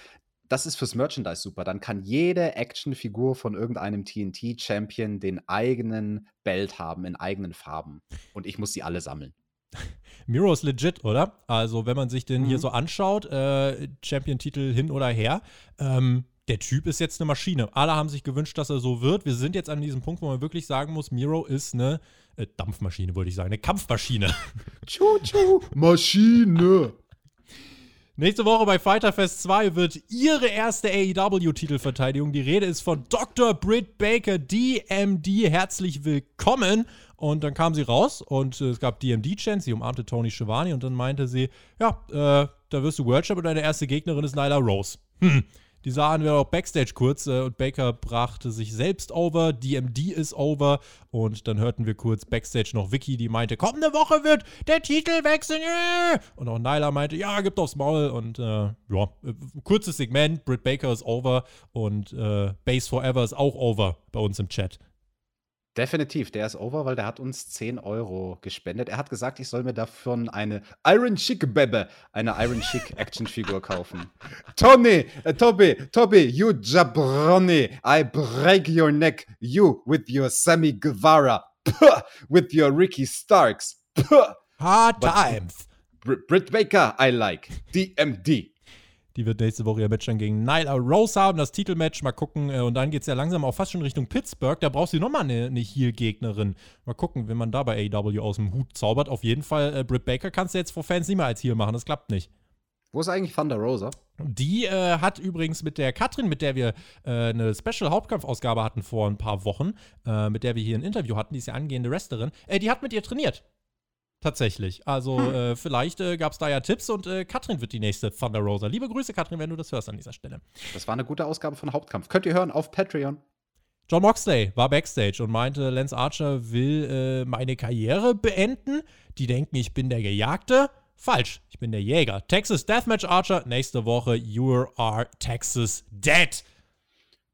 das ist fürs Merchandise super. Dann kann jede Actionfigur von irgendeinem TNT-Champion den eigenen Belt haben, in eigenen Farben. Und ich muss sie alle sammeln. (laughs) Miro ist legit, oder? Also, wenn man sich den mhm. hier so anschaut, äh, Champion-Titel hin oder her, ähm, der Typ ist jetzt eine Maschine. Alle haben sich gewünscht, dass er so wird. Wir sind jetzt an diesem Punkt, wo man wirklich sagen muss, Miro ist eine äh, Dampfmaschine, wollte ich sagen, eine Kampfmaschine. (laughs) Tschu-tschu, Maschine. Nächste Woche bei Fighter Fest 2 wird ihre erste AEW-Titelverteidigung. Die Rede ist von Dr. Britt Baker, DMD. Herzlich willkommen. Und dann kam sie raus und äh, es gab DMD-Chance. Sie umarmte Tony Schiavone und dann meinte sie: Ja, äh, da wirst du World Champ und deine erste Gegnerin ist Nyla Rose. Hm. Die sahen wir auch Backstage kurz äh, und Baker brachte sich selbst over, DMD ist over und dann hörten wir kurz Backstage noch Vicky, die meinte, kommende Woche wird der Titel wechseln. Und auch Nyla meinte, ja, gibt aufs Maul und äh, ja, äh, kurzes Segment, Britt Baker ist over und äh, Base Forever ist auch over bei uns im Chat. Definitiv, der ist over, weil der hat uns 10 Euro gespendet. Er hat gesagt, ich soll mir davon eine Iron Chick Bebe, eine Iron Chick Actionfigur kaufen. (laughs) Tony, uh, Toby, Toby, you jabroni, I break your neck, you with your Sammy Guevara, Puh, with your Ricky Starks. Puh. Hard times. Britt Baker, I like. DMD. Die wird nächste Woche ihr Match dann gegen Nyla Rose haben, das Titelmatch. Mal gucken. Äh, und dann geht es ja langsam auch fast schon Richtung Pittsburgh. Da brauchst du nochmal eine, eine Heel-Gegnerin. Mal gucken, wenn man da bei AEW aus dem Hut zaubert. Auf jeden Fall, äh, Britt Baker kannst du jetzt vor Fans nicht mehr als Heel machen. Das klappt nicht. Wo ist eigentlich Thunder Rosa? Die äh, hat übrigens mit der Katrin, mit der wir äh, eine Special-Hauptkampfausgabe hatten vor ein paar Wochen, äh, mit der wir hier ein Interview hatten, die ist ja angehende Wrestlerin, äh, die hat mit ihr trainiert. Tatsächlich. Also hm. äh, vielleicht äh, gab es da ja Tipps und äh, Katrin wird die nächste Thunder Rosa. Liebe Grüße, Katrin, wenn du das hörst an dieser Stelle. Das war eine gute Ausgabe von Hauptkampf. Könnt ihr hören auf Patreon. John Moxley war backstage und meinte, Lance Archer will äh, meine Karriere beenden. Die denken, ich bin der Gejagte. Falsch, ich bin der Jäger. Texas Deathmatch Archer, nächste Woche, You are Texas Dead.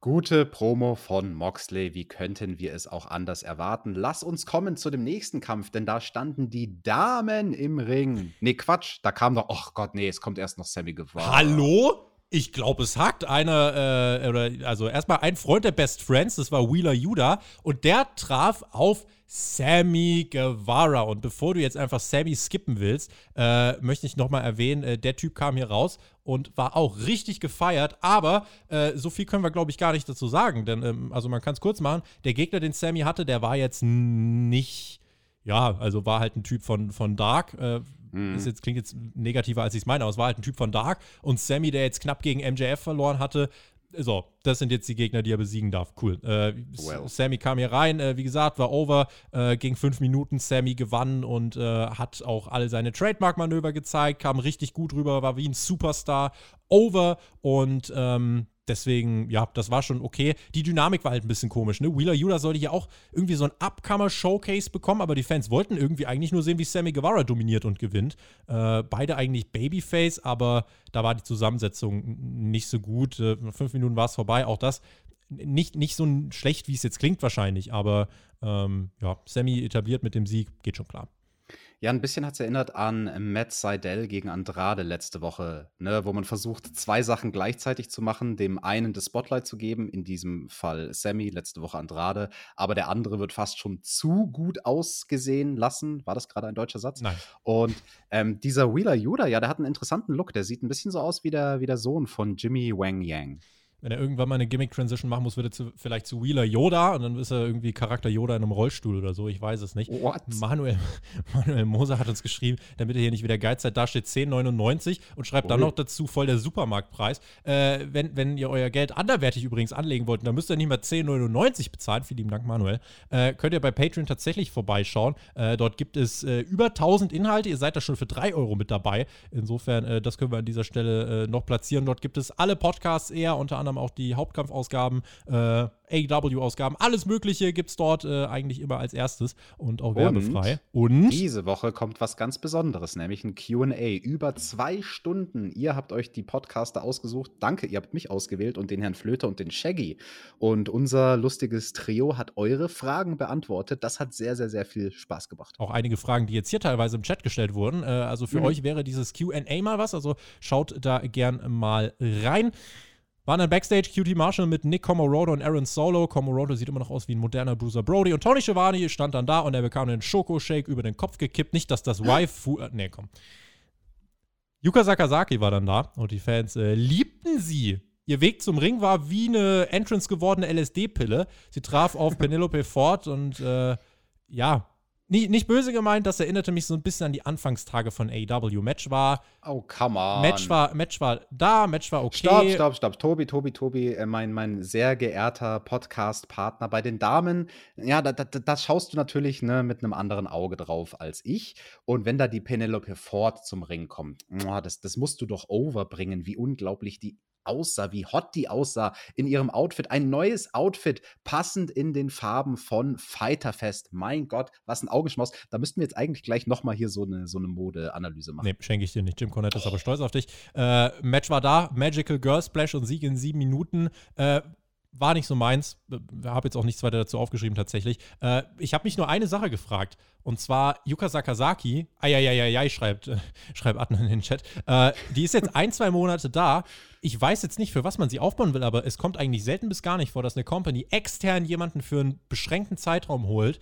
Gute Promo von Moxley. Wie könnten wir es auch anders erwarten? Lass uns kommen zu dem nächsten Kampf, denn da standen die Damen im Ring. Nee, Quatsch, da kam doch, ach Gott, nee, es kommt erst noch Sammy Guevara. Hallo? Ich glaube, es hakt einer, äh, oder, also erstmal ein Freund der Best Friends, das war Wheeler Yuda, und der traf auf Sammy Guevara. Und bevor du jetzt einfach Sammy skippen willst, äh, möchte ich nochmal erwähnen, äh, der Typ kam hier raus und war auch richtig gefeiert. Aber äh, so viel können wir, glaube ich, gar nicht dazu sagen. Denn, ähm, also man kann es kurz machen, der Gegner, den Sammy hatte, der war jetzt nicht, ja, also war halt ein Typ von, von Dark. Äh, mhm. Ist jetzt, klingt jetzt negativer, als ich es meine, aber es war halt ein Typ von Dark. Und Sammy, der jetzt knapp gegen MJF verloren hatte, so, das sind jetzt die Gegner, die er besiegen darf. Cool. Äh, well. Sammy kam hier rein, äh, wie gesagt, war over, äh, ging fünf Minuten. Sammy gewann und äh, hat auch alle seine Trademark-Manöver gezeigt, kam richtig gut rüber, war wie ein Superstar. Over und ähm, deswegen, ja, das war schon okay. Die Dynamik war halt ein bisschen komisch, ne? Wheeler Yuta sollte hier auch irgendwie so ein Upcomer-Showcase bekommen, aber die Fans wollten irgendwie eigentlich nur sehen, wie Sammy Guevara dominiert und gewinnt. Äh, beide eigentlich Babyface, aber da war die Zusammensetzung nicht so gut. Äh, fünf Minuten war es vorbei, auch das nicht, nicht so schlecht, wie es jetzt klingt wahrscheinlich, aber ähm, ja, Sammy etabliert mit dem Sieg, geht schon klar. Ja, ein bisschen hat es erinnert an Matt Seidel gegen Andrade letzte Woche, ne, wo man versucht, zwei Sachen gleichzeitig zu machen, dem einen das Spotlight zu geben, in diesem Fall Sammy, letzte Woche Andrade, aber der andere wird fast schon zu gut ausgesehen lassen. War das gerade ein deutscher Satz? Nein. Und ähm, dieser Wheeler Yuda, ja, der hat einen interessanten Look. Der sieht ein bisschen so aus wie der, wie der Sohn von Jimmy Wang Yang wenn er irgendwann mal eine Gimmick-Transition machen muss, wird er zu, vielleicht zu Wheeler Yoda und dann ist er irgendwie Charakter Yoda in einem Rollstuhl oder so. Ich weiß es nicht. What? Manuel, (laughs) Manuel Moser hat uns geschrieben, damit er hier nicht wieder Geiz seid, da steht 10,99 und schreibt dann noch dazu voll der Supermarktpreis. Äh, wenn, wenn ihr euer Geld anderwertig übrigens anlegen wollt, dann müsst ihr nicht mehr 10,99 bezahlen. Vielen lieben Dank, Manuel. Äh, könnt ihr bei Patreon tatsächlich vorbeischauen. Äh, dort gibt es äh, über 1000 Inhalte. Ihr seid da schon für 3 Euro mit dabei. Insofern, äh, das können wir an dieser Stelle äh, noch platzieren. Dort gibt es alle Podcasts eher, unter anderem auch die Hauptkampfausgaben, äh, AEW-Ausgaben, alles Mögliche gibt es dort äh, eigentlich immer als erstes und auch werbefrei. Und, und diese Woche kommt was ganz Besonderes, nämlich ein QA. Über zwei Stunden. Ihr habt euch die Podcaster ausgesucht. Danke, ihr habt mich ausgewählt und den Herrn Flöter und den Shaggy. Und unser lustiges Trio hat eure Fragen beantwortet. Das hat sehr, sehr, sehr viel Spaß gemacht. Auch einige Fragen, die jetzt hier teilweise im Chat gestellt wurden. Äh, also für mhm. euch wäre dieses QA mal was. Also schaut da gern mal rein. Waren dann Backstage QT Marshall mit Nick Comorodo und Aaron Solo. Comorodo sieht immer noch aus wie ein moderner Bruiser Brody. Und Tony Schiavone stand dann da und er bekam einen Schoko-Shake über den Kopf gekippt. Nicht, dass das Waifu. Äh, nee, komm. Yuka Sakazaki war dann da und die Fans äh, liebten sie. Ihr Weg zum Ring war wie eine Entrance gewordene LSD-Pille. Sie traf auf (laughs) Penelope Ford und äh, ja, nicht, nicht böse gemeint, das erinnerte mich so ein bisschen an die Anfangstage von AEW. Match war. Oh, come on. Match war, Match war da, Match war okay. Stopp, stopp, stopp. Tobi, Tobi, Tobi, äh, mein, mein sehr geehrter Podcast-Partner bei den Damen. Ja, da, da, das schaust du natürlich ne, mit einem anderen Auge drauf als ich. Und wenn da die Penelope Ford zum Ring kommt, das, das musst du doch overbringen, wie unglaublich die aussah, wie hot die aussah in ihrem Outfit. Ein neues Outfit, passend in den Farben von Fighterfest. Mein Gott, was ein Augenschmaus. Da müssten wir jetzt eigentlich gleich nochmal hier so eine, so eine Modeanalyse machen. Nee, schenke ich dir nicht. Jim Cornette ist oh. aber stolz auf dich. Äh, Match war da, Magical Girl Splash und Sieg in sieben Minuten. Äh, war nicht so meins. Habe jetzt auch nichts weiter dazu aufgeschrieben tatsächlich. Äh, ich habe mich nur eine Sache gefragt. Und zwar Yuka Sakazaki, eieieiei, schreibt, äh, schreibt Adnan in den Chat. Äh, die ist jetzt ein, zwei Monate da. Ich weiß jetzt nicht, für was man sie aufbauen will, aber es kommt eigentlich selten bis gar nicht vor, dass eine Company extern jemanden für einen beschränkten Zeitraum holt,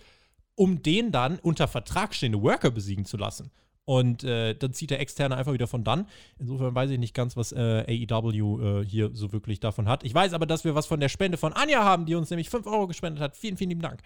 um den dann unter Vertrag stehende Worker besiegen zu lassen. Und äh, dann zieht der Externe einfach wieder von dann. Insofern weiß ich nicht ganz, was äh, AEW äh, hier so wirklich davon hat. Ich weiß aber, dass wir was von der Spende von Anja haben, die uns nämlich 5 Euro gespendet hat. Vielen, vielen lieben Dank.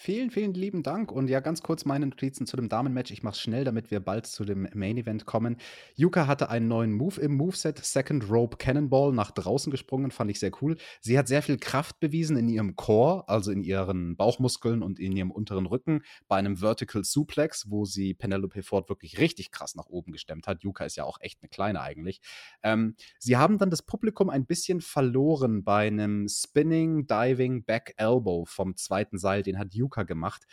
Vielen, vielen lieben Dank. Und ja, ganz kurz meine Notizen zu dem Damenmatch. Ich mache es schnell, damit wir bald zu dem Main Event kommen. Yuka hatte einen neuen Move im Moveset, Second Rope Cannonball, nach draußen gesprungen, fand ich sehr cool. Sie hat sehr viel Kraft bewiesen in ihrem Core, also in ihren Bauchmuskeln und in ihrem unteren Rücken, bei einem Vertical Suplex, wo sie Penelope Ford wirklich richtig krass nach oben gestemmt hat. Yuka ist ja auch echt eine kleine eigentlich. Ähm, sie haben dann das Publikum ein bisschen verloren bei einem Spinning Diving Back Elbow vom zweiten Seil, den hat Yuka Yuka gemacht.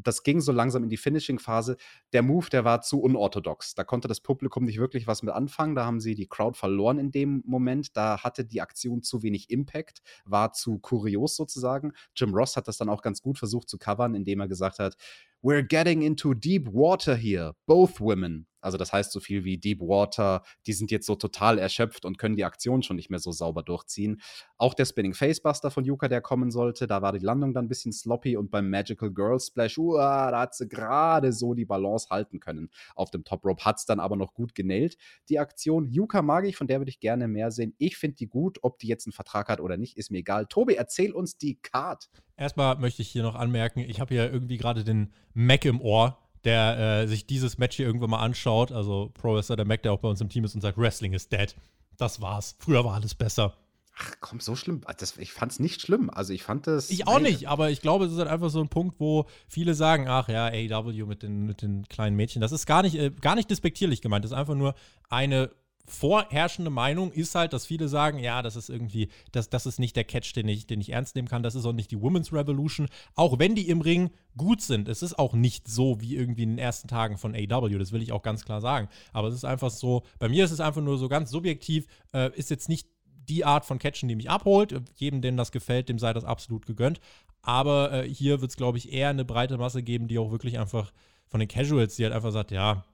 das ging so langsam in die Finishing-Phase. Der Move, der war zu unorthodox. Da konnte das Publikum nicht wirklich was mit anfangen. Da haben sie die Crowd verloren in dem Moment. Da hatte die Aktion zu wenig Impact, war zu kurios sozusagen. Jim Ross hat das dann auch ganz gut versucht zu covern, indem er gesagt hat, We're getting into deep water here, both women. Also das heißt so viel wie Deep Water, die sind jetzt so total erschöpft und können die Aktion schon nicht mehr so sauber durchziehen. Auch der Spinning Facebuster von Yuka, der kommen sollte, da war die Landung dann ein bisschen sloppy und beim Magical Girl Splash, uh, da hat sie gerade so die Balance halten können. Auf dem Top Rope hat es dann aber noch gut genäht. Die Aktion Yuka mag ich, von der würde ich gerne mehr sehen. Ich finde die gut, ob die jetzt einen Vertrag hat oder nicht, ist mir egal. Tobi, erzähl uns die Card. Erstmal möchte ich hier noch anmerken, ich habe hier irgendwie gerade den Mac im Ohr, der äh, sich dieses Match hier irgendwann mal anschaut. Also Pro Wrestler, der Mac, der auch bei uns im Team ist und sagt, Wrestling is dead. Das war's. Früher war alles besser. Ach komm, so schlimm. Das, ich fand's nicht schlimm. Also ich fand das. Ich auch nicht, aber ich glaube, es ist halt einfach so ein Punkt, wo viele sagen, ach ja, AW mit den, mit den kleinen Mädchen. Das ist gar nicht, äh, gar nicht despektierlich gemeint. Das ist einfach nur eine vorherrschende Meinung ist halt, dass viele sagen, ja, das ist irgendwie, das, das ist nicht der Catch, den ich, den ich ernst nehmen kann. Das ist auch nicht die Women's Revolution. Auch wenn die im Ring gut sind. Es ist auch nicht so wie irgendwie in den ersten Tagen von AW. Das will ich auch ganz klar sagen. Aber es ist einfach so, bei mir ist es einfach nur so ganz subjektiv, äh, ist jetzt nicht die Art von Catchen, die mich abholt. Jedem, dem das gefällt, dem sei das absolut gegönnt. Aber äh, hier wird es, glaube ich, eher eine breite Masse geben, die auch wirklich einfach von den Casuals, die halt einfach sagt, ja,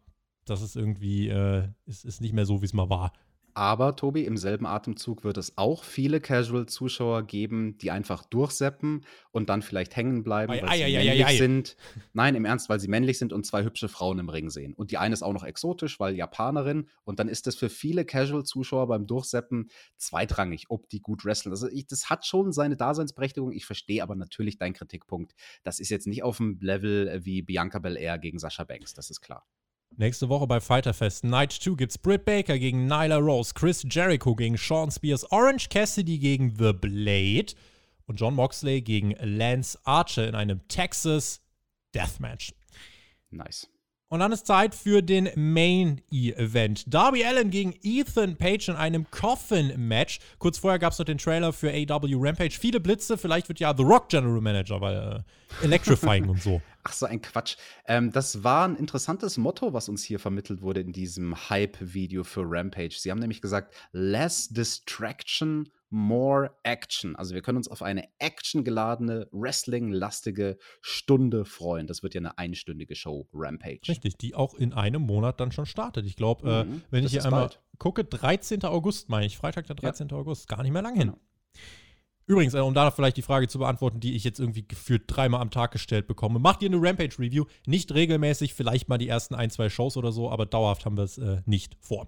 das ist irgendwie, äh, ist, ist nicht mehr so, wie es mal war. Aber, Tobi, im selben Atemzug wird es auch viele Casual-Zuschauer geben, die einfach durchseppen und dann vielleicht hängen bleiben, weil ei, sie ei, männlich sind. Nein, im Ernst, weil sie männlich sind und zwei hübsche Frauen im Ring sehen. Und die eine ist auch noch exotisch, weil Japanerin. Und dann ist das für viele Casual-Zuschauer beim Durchseppen zweitrangig, ob die gut wresteln. Also, ich, das hat schon seine Daseinsberechtigung. Ich verstehe aber natürlich deinen Kritikpunkt. Das ist jetzt nicht auf dem Level wie Bianca Belair gegen Sascha Banks, das ist klar. Nächste Woche bei Fighterfest Night 2 gibt's Britt Baker gegen Nyla Rose, Chris Jericho gegen Sean Spears, Orange Cassidy gegen The Blade und John Moxley gegen Lance Archer in einem Texas Deathmatch. Nice. Und dann ist Zeit für den Main Event. Darby Allen gegen Ethan Page in einem Coffin-Match. Kurz vorher gab es noch den Trailer für AW Rampage. Viele Blitze, vielleicht wird ja The Rock General Manager, weil äh, Electrifying (laughs) und so. Ach so, ein Quatsch. Ähm, das war ein interessantes Motto, was uns hier vermittelt wurde in diesem Hype-Video für Rampage. Sie haben nämlich gesagt, less distraction, more action. Also wir können uns auf eine actiongeladene, wrestling-lastige Stunde freuen. Das wird ja eine einstündige Show, Rampage. Richtig, die auch in einem Monat dann schon startet. Ich glaube, äh, mhm, äh, wenn ich hier einmal bald. gucke, 13. August meine ich, Freitag der 13. Ja. August, gar nicht mehr lang hin. Übrigens, äh, um da vielleicht die Frage zu beantworten, die ich jetzt irgendwie gefühlt dreimal am Tag gestellt bekomme. Macht ihr eine Rampage-Review? Nicht regelmäßig, vielleicht mal die ersten ein, zwei Shows oder so, aber dauerhaft haben wir es äh, nicht vor.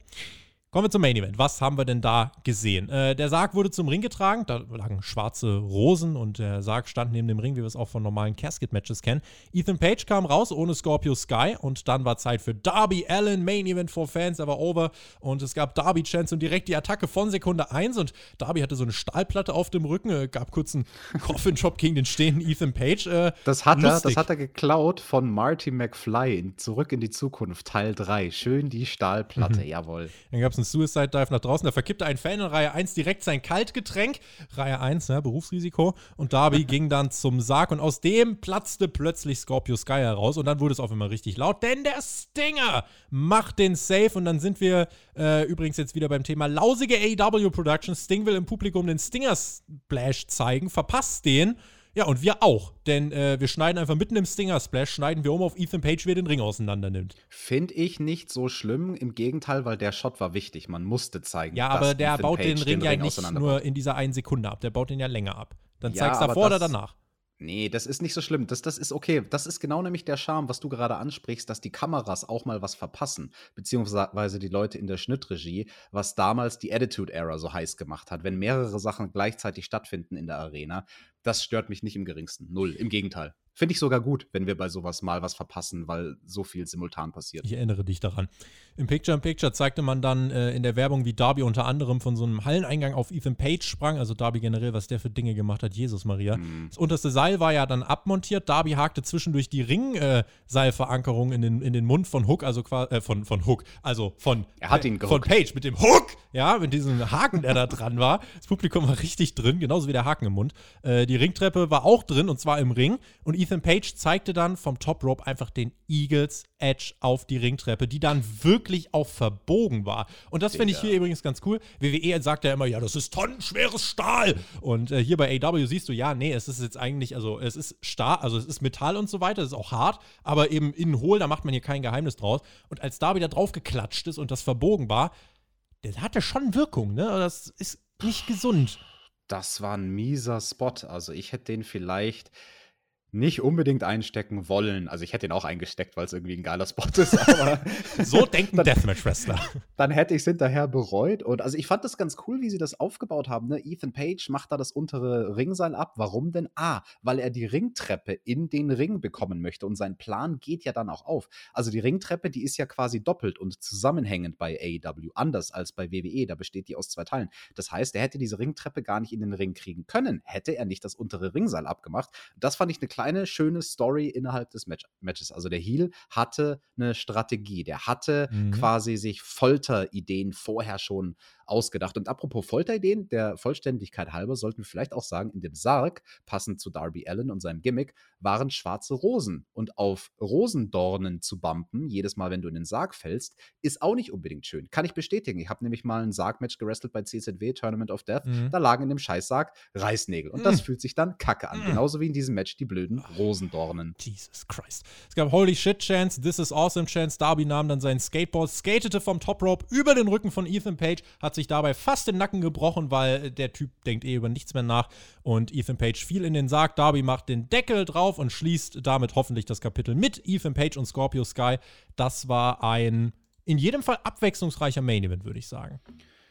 Kommen wir zum Main Event. Was haben wir denn da gesehen? Äh, der Sarg wurde zum Ring getragen. Da lagen schwarze Rosen und der Sarg stand neben dem Ring, wie wir es auch von normalen Casket-Matches kennen. Ethan Page kam raus ohne Scorpio Sky und dann war Zeit für Darby Allen. Main Event for Fans, aber over. Und es gab Darby Chance und direkt die Attacke von Sekunde 1. Und Darby hatte so eine Stahlplatte auf dem Rücken. Äh, gab kurz einen (laughs) Coffin-Shop gegen den stehenden Ethan Page. Äh, das, hat er, das hat er geklaut von Marty McFly in Zurück in die Zukunft, Teil 3. Schön die Stahlplatte, mhm. jawohl. Dann gab es einen Suicide Dive nach draußen. Da verkippte ein Fan in Reihe 1 direkt sein Kaltgetränk. Reihe 1, ja, Berufsrisiko. Und Darby (laughs) ging dann zum Sarg und aus dem platzte plötzlich Scorpio Sky heraus. Und dann wurde es auf einmal richtig laut, denn der Stinger macht den Safe. Und dann sind wir äh, übrigens jetzt wieder beim Thema lausige AW Production. Sting will im Publikum den Stinger Splash zeigen, verpasst den. Ja, und wir auch. Denn äh, wir schneiden einfach mitten im Stinger-Splash, schneiden wir um auf Ethan Page, wie er den Ring auseinander nimmt. Finde ich nicht so schlimm. Im Gegenteil, weil der Shot war wichtig. Man musste zeigen. Ja, aber der Ethan baut Page den Ring ja nicht nur in dieser einen Sekunde ab. Der baut den ja länger ab. Dann ja, zeigst du davor oder danach. Nee, das ist nicht so schlimm. Das, das ist okay. Das ist genau nämlich der Charme, was du gerade ansprichst, dass die Kameras auch mal was verpassen. Beziehungsweise die Leute in der Schnittregie, was damals die Attitude Era so heiß gemacht hat. Wenn mehrere Sachen gleichzeitig stattfinden in der Arena, das stört mich nicht im geringsten. Null. Im Gegenteil. Finde ich sogar gut, wenn wir bei sowas mal was verpassen, weil so viel simultan passiert. Ich erinnere dich daran. Im Picture in Picture zeigte man dann äh, in der Werbung, wie Darby unter anderem von so einem Halleneingang auf Ethan Page sprang. Also Darby generell, was der für Dinge gemacht hat. Jesus Maria. Mhm. Das unterste Seil war ja dann abmontiert. Darby hakte zwischendurch die Ringseilverankerung äh, in, den, in den Mund von Hook, also äh, von, von Hook, also von, er hat ihn von Page mit dem Hook, ja, mit diesem Haken, der da dran war. Das Publikum war richtig drin, genauso wie der Haken im Mund. Äh, die die Ringtreppe war auch drin und zwar im Ring. Und Ethan Page zeigte dann vom Top Rope einfach den Eagles Edge auf die Ringtreppe, die dann wirklich auch verbogen war. Und das finde ich hier übrigens ganz cool. WWE sagt ja immer, ja, das ist tonnenschweres Stahl. Und äh, hier bei AW siehst du, ja, nee, es ist jetzt eigentlich, also es ist Stahl, also es ist Metall und so weiter, es ist auch hart, aber eben innen hohl, da macht man hier kein Geheimnis draus. Und als da wieder drauf geklatscht ist und das verbogen war, das hatte schon Wirkung, ne? Das ist nicht gesund. Das war ein mieser Spot. Also ich hätte den vielleicht nicht unbedingt einstecken wollen. Also ich hätte ihn auch eingesteckt, weil es irgendwie ein geiler Spot ist. (laughs) Aber so denken (laughs) Deathmatch-Wrestler. Dann hätte ich es hinterher bereut. Und also ich fand das ganz cool, wie sie das aufgebaut haben. Ne? Ethan Page macht da das untere Ringseil ab. Warum denn? Ah, weil er die Ringtreppe in den Ring bekommen möchte. Und sein Plan geht ja dann auch auf. Also die Ringtreppe, die ist ja quasi doppelt und zusammenhängend bei AEW. Anders als bei WWE. Da besteht die aus zwei Teilen. Das heißt, er hätte diese Ringtreppe gar nicht in den Ring kriegen können, hätte er nicht das untere Ringseil abgemacht. Das fand ich eine kleine, schöne Story innerhalb des Match Matches. Also der Heel hatte eine Strategie. Der hatte mhm. quasi sich Folterideen vorher schon ausgedacht. Und apropos Folterideen, der Vollständigkeit halber sollten wir vielleicht auch sagen, in dem Sarg, passend zu Darby Allen und seinem Gimmick, waren schwarze Rosen. Und auf Rosendornen zu bumpen, jedes Mal, wenn du in den Sarg fällst, ist auch nicht unbedingt schön. Kann ich bestätigen. Ich habe nämlich mal ein Sargmatch gerestelt bei CZW, Tournament of Death. Mhm. Da lagen in dem Scheißsarg Reißnägel. Und mhm. das fühlt sich dann kacke an. Mhm. Genauso wie in diesem Match die blöden Rosendornen. Jesus Christ. Es gab Holy Shit Chance, This is Awesome Chance. Darby nahm dann sein Skateboard, skatete vom Top Rope über den Rücken von Ethan Page, hat sich dabei fast den Nacken gebrochen, weil der Typ denkt eh über nichts mehr nach. Und Ethan Page fiel in den Sarg. Darby macht den Deckel drauf und schließt damit hoffentlich das Kapitel mit Ethan Page und Scorpio Sky. Das war ein in jedem Fall abwechslungsreicher Main Event, würde ich sagen.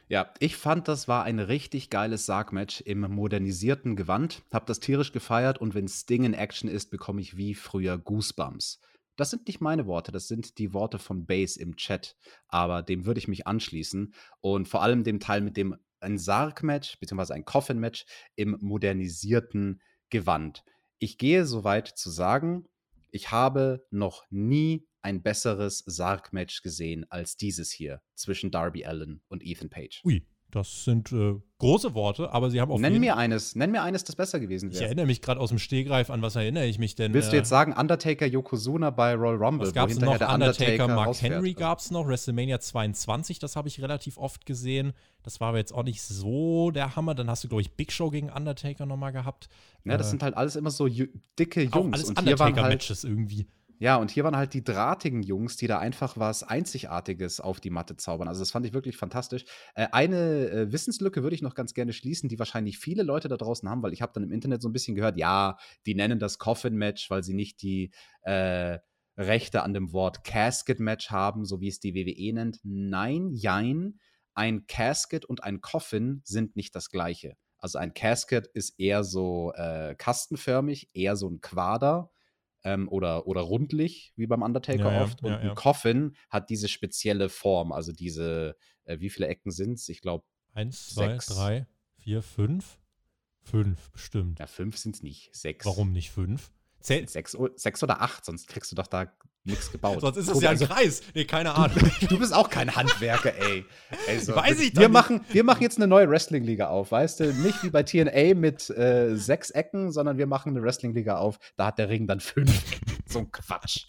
Ja, ich fand, das war ein richtig geiles Sargmatch im modernisierten Gewand. Hab das tierisch gefeiert und wenn Sting in Action ist, bekomme ich wie früher Goosebumps. Das sind nicht meine Worte, das sind die Worte von Base im Chat, aber dem würde ich mich anschließen und vor allem dem Teil mit dem ein Sarg-Match beziehungsweise ein Coffin-Match im modernisierten Gewand. Ich gehe so weit zu sagen, ich habe noch nie ein besseres Sarg-Match gesehen als dieses hier zwischen Darby Allen und Ethan Page. Ui, das sind äh, große Worte, aber sie haben auch. Nenn mir eines, nenn mir eines, das besser gewesen wäre. Ich erinnere mich gerade aus dem Stehgreif an, was erinnere ich mich denn? Willst du jetzt äh, sagen, Undertaker Yokozuna bei Royal Rumble? Was gab es noch? Undertaker, Undertaker Mark Henry gab es noch, WrestleMania 22, das habe ich relativ oft gesehen. Das war aber jetzt auch nicht so der Hammer. Dann hast du, glaube ich, Big Show gegen Undertaker nochmal gehabt. Ja, das äh, sind halt alles immer so dicke Jungs. Auch alles Undertaker-Matches halt, irgendwie. Ja, und hier waren halt die drahtigen Jungs, die da einfach was Einzigartiges auf die Matte zaubern. Also das fand ich wirklich fantastisch. Äh, eine äh, Wissenslücke würde ich noch ganz gerne schließen, die wahrscheinlich viele Leute da draußen haben, weil ich habe dann im Internet so ein bisschen gehört, ja, die nennen das Coffin-Match, weil sie nicht die äh, Rechte an dem Wort Casket-Match haben, so wie es die WWE nennt. Nein, jein. Ein Casket und ein Coffin sind nicht das gleiche. Also ein Casket ist eher so äh, kastenförmig, eher so ein Quader ähm, oder, oder rundlich, wie beim Undertaker ja, oft. Und ja, ja. ein Coffin hat diese spezielle Form, also diese, äh, wie viele Ecken sind es? Ich glaube, eins, zwei, sechs. drei, vier, fünf. Fünf, bestimmt. Ja, fünf sind es nicht. Sechs. Warum nicht fünf? Zähl sechs, sechs oder acht, sonst kriegst du doch da nichts gebaut. Sonst ist es ja ein also, Kreis. Nee, keine Ahnung. Du, (laughs) du, bist auch kein Handwerker, ey. ey so. Weiß ich wir, wir machen, wir machen jetzt eine neue Wrestling-Liga auf, weißt du? Nicht wie bei TNA mit äh, sechs Ecken, sondern wir machen eine Wrestling-Liga auf. Da hat der Ring dann fünf. (laughs) so ein Quatsch.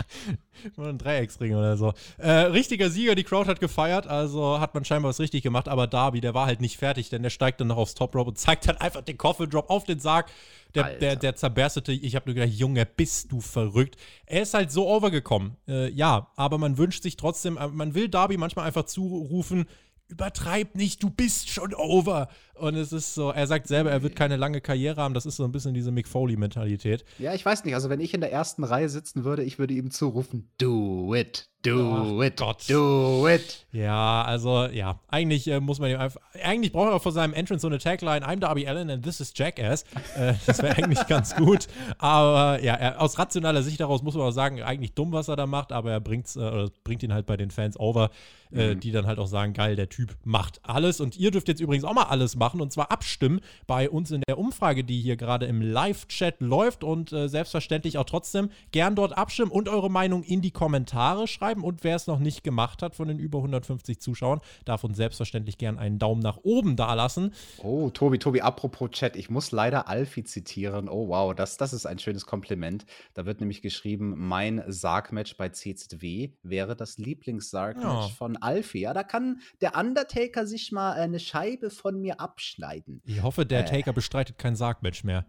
Nur ein Dreiecksring oder so. Äh, richtiger Sieger, die Crowd hat gefeiert, also hat man scheinbar was richtig gemacht, aber Darby, der war halt nicht fertig, denn der steigt dann noch aufs Top Rope und zeigt dann einfach den Coffin Drop auf den Sarg. Der, der, der zerberstete, ich habe nur gedacht, Junge, bist du verrückt. Er ist halt so overgekommen. Äh, ja, aber man wünscht sich trotzdem, äh, man will Darby manchmal einfach zurufen, übertreib nicht, du bist schon over. Und es ist so, er sagt selber, er wird keine lange Karriere haben. Das ist so ein bisschen diese Mick Foley-Mentalität. Ja, ich weiß nicht. Also, wenn ich in der ersten Reihe sitzen würde, ich würde ihm zurufen: Do it, do oh, it, Gott. do it. Ja, also, ja. Eigentlich äh, muss man ihm einfach. Eigentlich braucht er vor seinem Entrance so eine Tagline: I'm Darby Allen and this is Jackass. Äh, das wäre eigentlich (laughs) ganz gut. Aber ja, er, aus rationaler Sicht daraus muss man auch sagen: eigentlich dumm, was er da macht, aber er bringt's, äh, bringt ihn halt bei den Fans over, äh, mhm. die dann halt auch sagen: geil, der Typ macht alles. Und ihr dürft jetzt übrigens auch mal alles machen machen und zwar abstimmen bei uns in der Umfrage, die hier gerade im Live-Chat läuft und äh, selbstverständlich auch trotzdem gern dort abstimmen und eure Meinung in die Kommentare schreiben und wer es noch nicht gemacht hat von den über 150 Zuschauern, darf uns selbstverständlich gern einen Daumen nach oben dalassen. Oh, Tobi, Tobi, apropos Chat, ich muss leider Alfie zitieren. Oh wow, das, das ist ein schönes Kompliment. Da wird nämlich geschrieben, mein Sargmatch bei CZW wäre das Lieblings-Sargmatch Ja. von Alfie. Ja, da kann der Undertaker sich mal eine Scheibe von mir abschneiden. Ich hoffe, der Äh. Taker bestreitet kein Sargmatch mehr.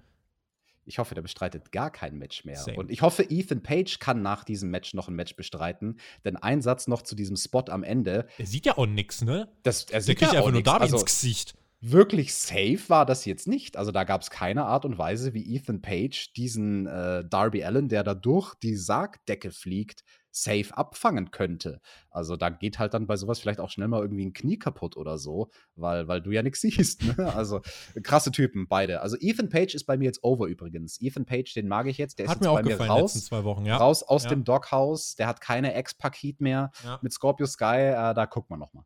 Ich hoffe, der bestreitet gar kein Match mehr. Same. Und ich hoffe, Ethan Page kann nach diesem Match noch ein Match bestreiten. Denn ein Satz noch zu diesem Spot am Ende. Er sieht ja auch nix, ne? Das, er Der sieht kriegt ja einfach auch nur. Darby Also, ins Gesicht. wirklich safe war das jetzt nicht. Also da gab es keine Art und Weise, wie Ethan Page diesen äh, Darby Allen, der da durch die Sargdecke fliegt, safe abfangen könnte. Also da geht halt dann bei sowas vielleicht auch schnell mal irgendwie ein Knie kaputt oder so, weil, weil du ja nichts (laughs) siehst. Ne? Also krasse Typen, beide. Also Ethan Page ist bei mir jetzt over übrigens. Ethan Page, den mag ich jetzt. Der ist Hat jetzt mir auch bei mir raus. zwei Wochen, ja. Raus aus Ja. dem Doghouse. Der hat keine Ex-Paket mehr Ja. mit Scorpio Sky. Äh, da gucken wir nochmal.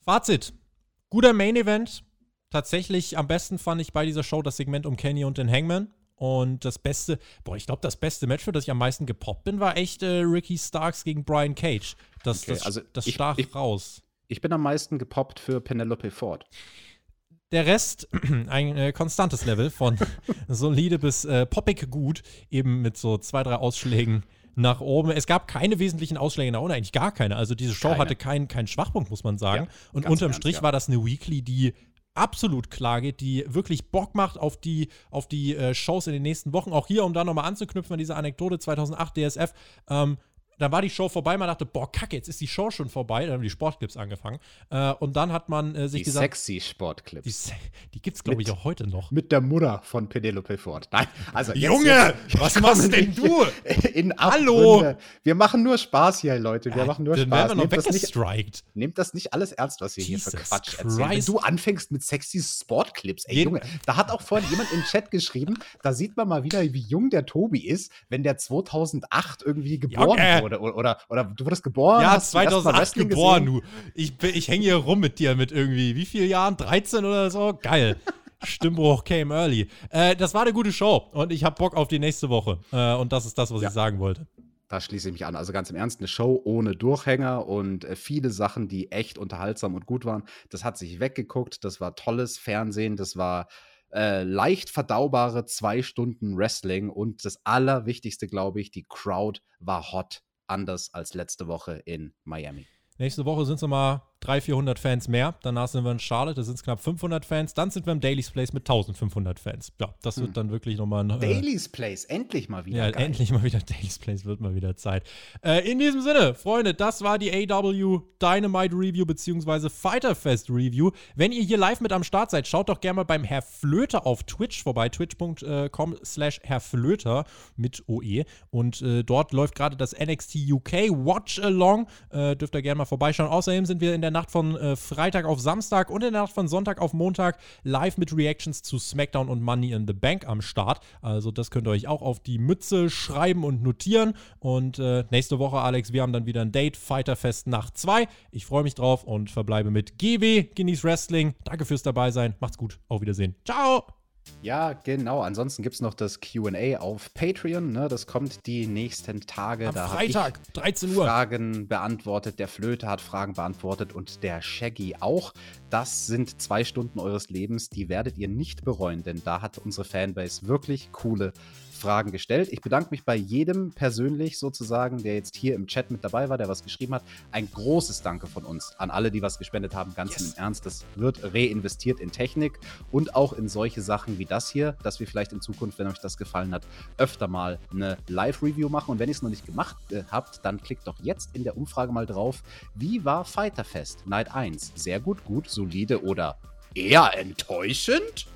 Fazit. Guter Main Event. Tatsächlich am besten fand ich bei dieser Show das Segment um Kenny und den Hangman. Und das beste, boah, ich glaube, das beste Match, für das ich am meisten gepoppt bin, war echt äh, Ricky Starks gegen Brian Cage. Das, Okay, das, also das ich- stach ich- raus. Ich bin am meisten gepoppt für Penelope Ford. Der Rest, (clears throat) ein äh, konstantes Level von (laughs) solide bis äh, poppig gut, eben mit so zwei, drei Ausschlägen nach oben. Es gab keine wesentlichen Ausschläge nach unten, eigentlich gar keine. Also diese Show Keine. hatte keinen keinen Schwachpunkt, muss man sagen. Ja, Und unterm Ernst, Strich ja. war das eine Weekly, die absolut klar geht, die wirklich Bock macht auf die, auf die äh, Shows in den nächsten Wochen. Auch hier, um da nochmal anzuknüpfen an diese Anekdote 2008 DSF, ähm, dann war die Show vorbei, man dachte, boah, kacke, jetzt ist die Show schon vorbei. Dann haben die Sportclips angefangen. Äh, und dann hat man äh, sich Die gesagt, sexy Sportclips. die, Se- die gibt's, glaube ich, auch heute noch. Mit der Mutter von Penelope Ford. Nein, also jetzt, Junge, jetzt, was machst denn du? (laughs) In Hallo? Wir machen nur Spaß hier, Leute. Wir machen nur Spaß. wir Nehmt das, nicht, nehmt das nicht alles ernst, was wir hier für Quatsch erzählen. Wenn Christ. du anfängst mit sexy Sportclips, ey Jeden- Junge, da hat auch vorhin jemand im Chat geschrieben, da sieht man mal wieder, wie jung der Tobi ist, wenn der 2008 irgendwie geboren Junge. wurde. Oder, oder, oder du wurdest geboren, Ja, hast zum ersten Mal 2008 Wrestling geboren, gesehen. du. Ich, ich hänge hier rum mit dir mit irgendwie, wie vielen Jahren? 13 oder so? Geil. (laughs) Stimmbruch came early. Äh, das war eine gute Show und ich habe Bock auf die nächste Woche. Äh, und das ist das, was Ja. ich sagen wollte. Da schließe ich mich an. Also ganz im Ernst, eine Show ohne Durchhänger und äh, viele Sachen, die echt unterhaltsam und gut waren. Das hat sich weggeguckt. Das war tolles Fernsehen. Das war äh, leicht verdaubare zwei Stunden Wrestling. Und das Allerwichtigste, glaube ich, die Crowd war hot. Anders als letzte Woche in Miami. Nächste Woche sind es nochmal 300, 400 Fans mehr. Danach sind wir in Charlotte, da sind es knapp 500 Fans. Dann sind wir im Daily's Place mit 1500 Fans. Ja, das wird dann wirklich nochmal ein. Äh, Daily's Place, endlich mal wieder. Ja, geil. endlich mal wieder (laughs) Daily's Place, wird mal wieder Zeit. Äh, in diesem Sinne, Freunde, das war die AW Dynamite Review beziehungsweise Fighter Fest Review. Wenn ihr hier live mit am Start seid, schaut doch gerne mal beim Herr Flöter auf Twitch vorbei, twitch.com slash Herr Flöter mit OE. Und äh, dort läuft gerade das NXT UK Watch Along. Äh, dürft ihr gerne mal vorbeischauen. Außerdem sind wir in der Nacht von äh, Freitag auf Samstag und in der Nacht von Sonntag auf Montag live mit Reactions zu SmackDown und Money in the Bank am Start. Also das könnt ihr euch auch auf die Mütze schreiben und notieren. Und äh, nächste Woche, Alex, wir haben dann wieder ein Date, Fighterfest Nacht 2. Ich freue mich drauf und verbleibe mit GW, Guinness Wrestling. Danke fürs dabei sein. Macht's gut. Auf Wiedersehen. Ciao. Ja, genau. Ansonsten gibt es noch das QA auf Patreon. Ne? Das kommt die nächsten Tage. Am da Freitag, 13 Uhr. Fragen beantwortet. Der Flöte hat Fragen beantwortet und der Shaggy auch. Das sind zwei Stunden eures Lebens, die werdet ihr nicht bereuen, denn da hat unsere Fanbase wirklich coole Fragen gestellt. Ich bedanke mich bei jedem persönlich sozusagen, der jetzt hier im Chat mit dabei war, der was geschrieben hat. Ein großes Danke von uns an alle, die was gespendet haben. Ganz yes. im Ernst, das wird reinvestiert in Technik und auch in solche Sachen wie das hier, dass wir vielleicht in Zukunft, wenn euch das gefallen hat, öfter mal eine Live-Review machen. Und wenn ihr es noch nicht gemacht äh, habt, dann klickt doch jetzt in der Umfrage mal drauf. Wie war Fighterfest Night 1? Sehr gut, gut, solide oder eher enttäuschend?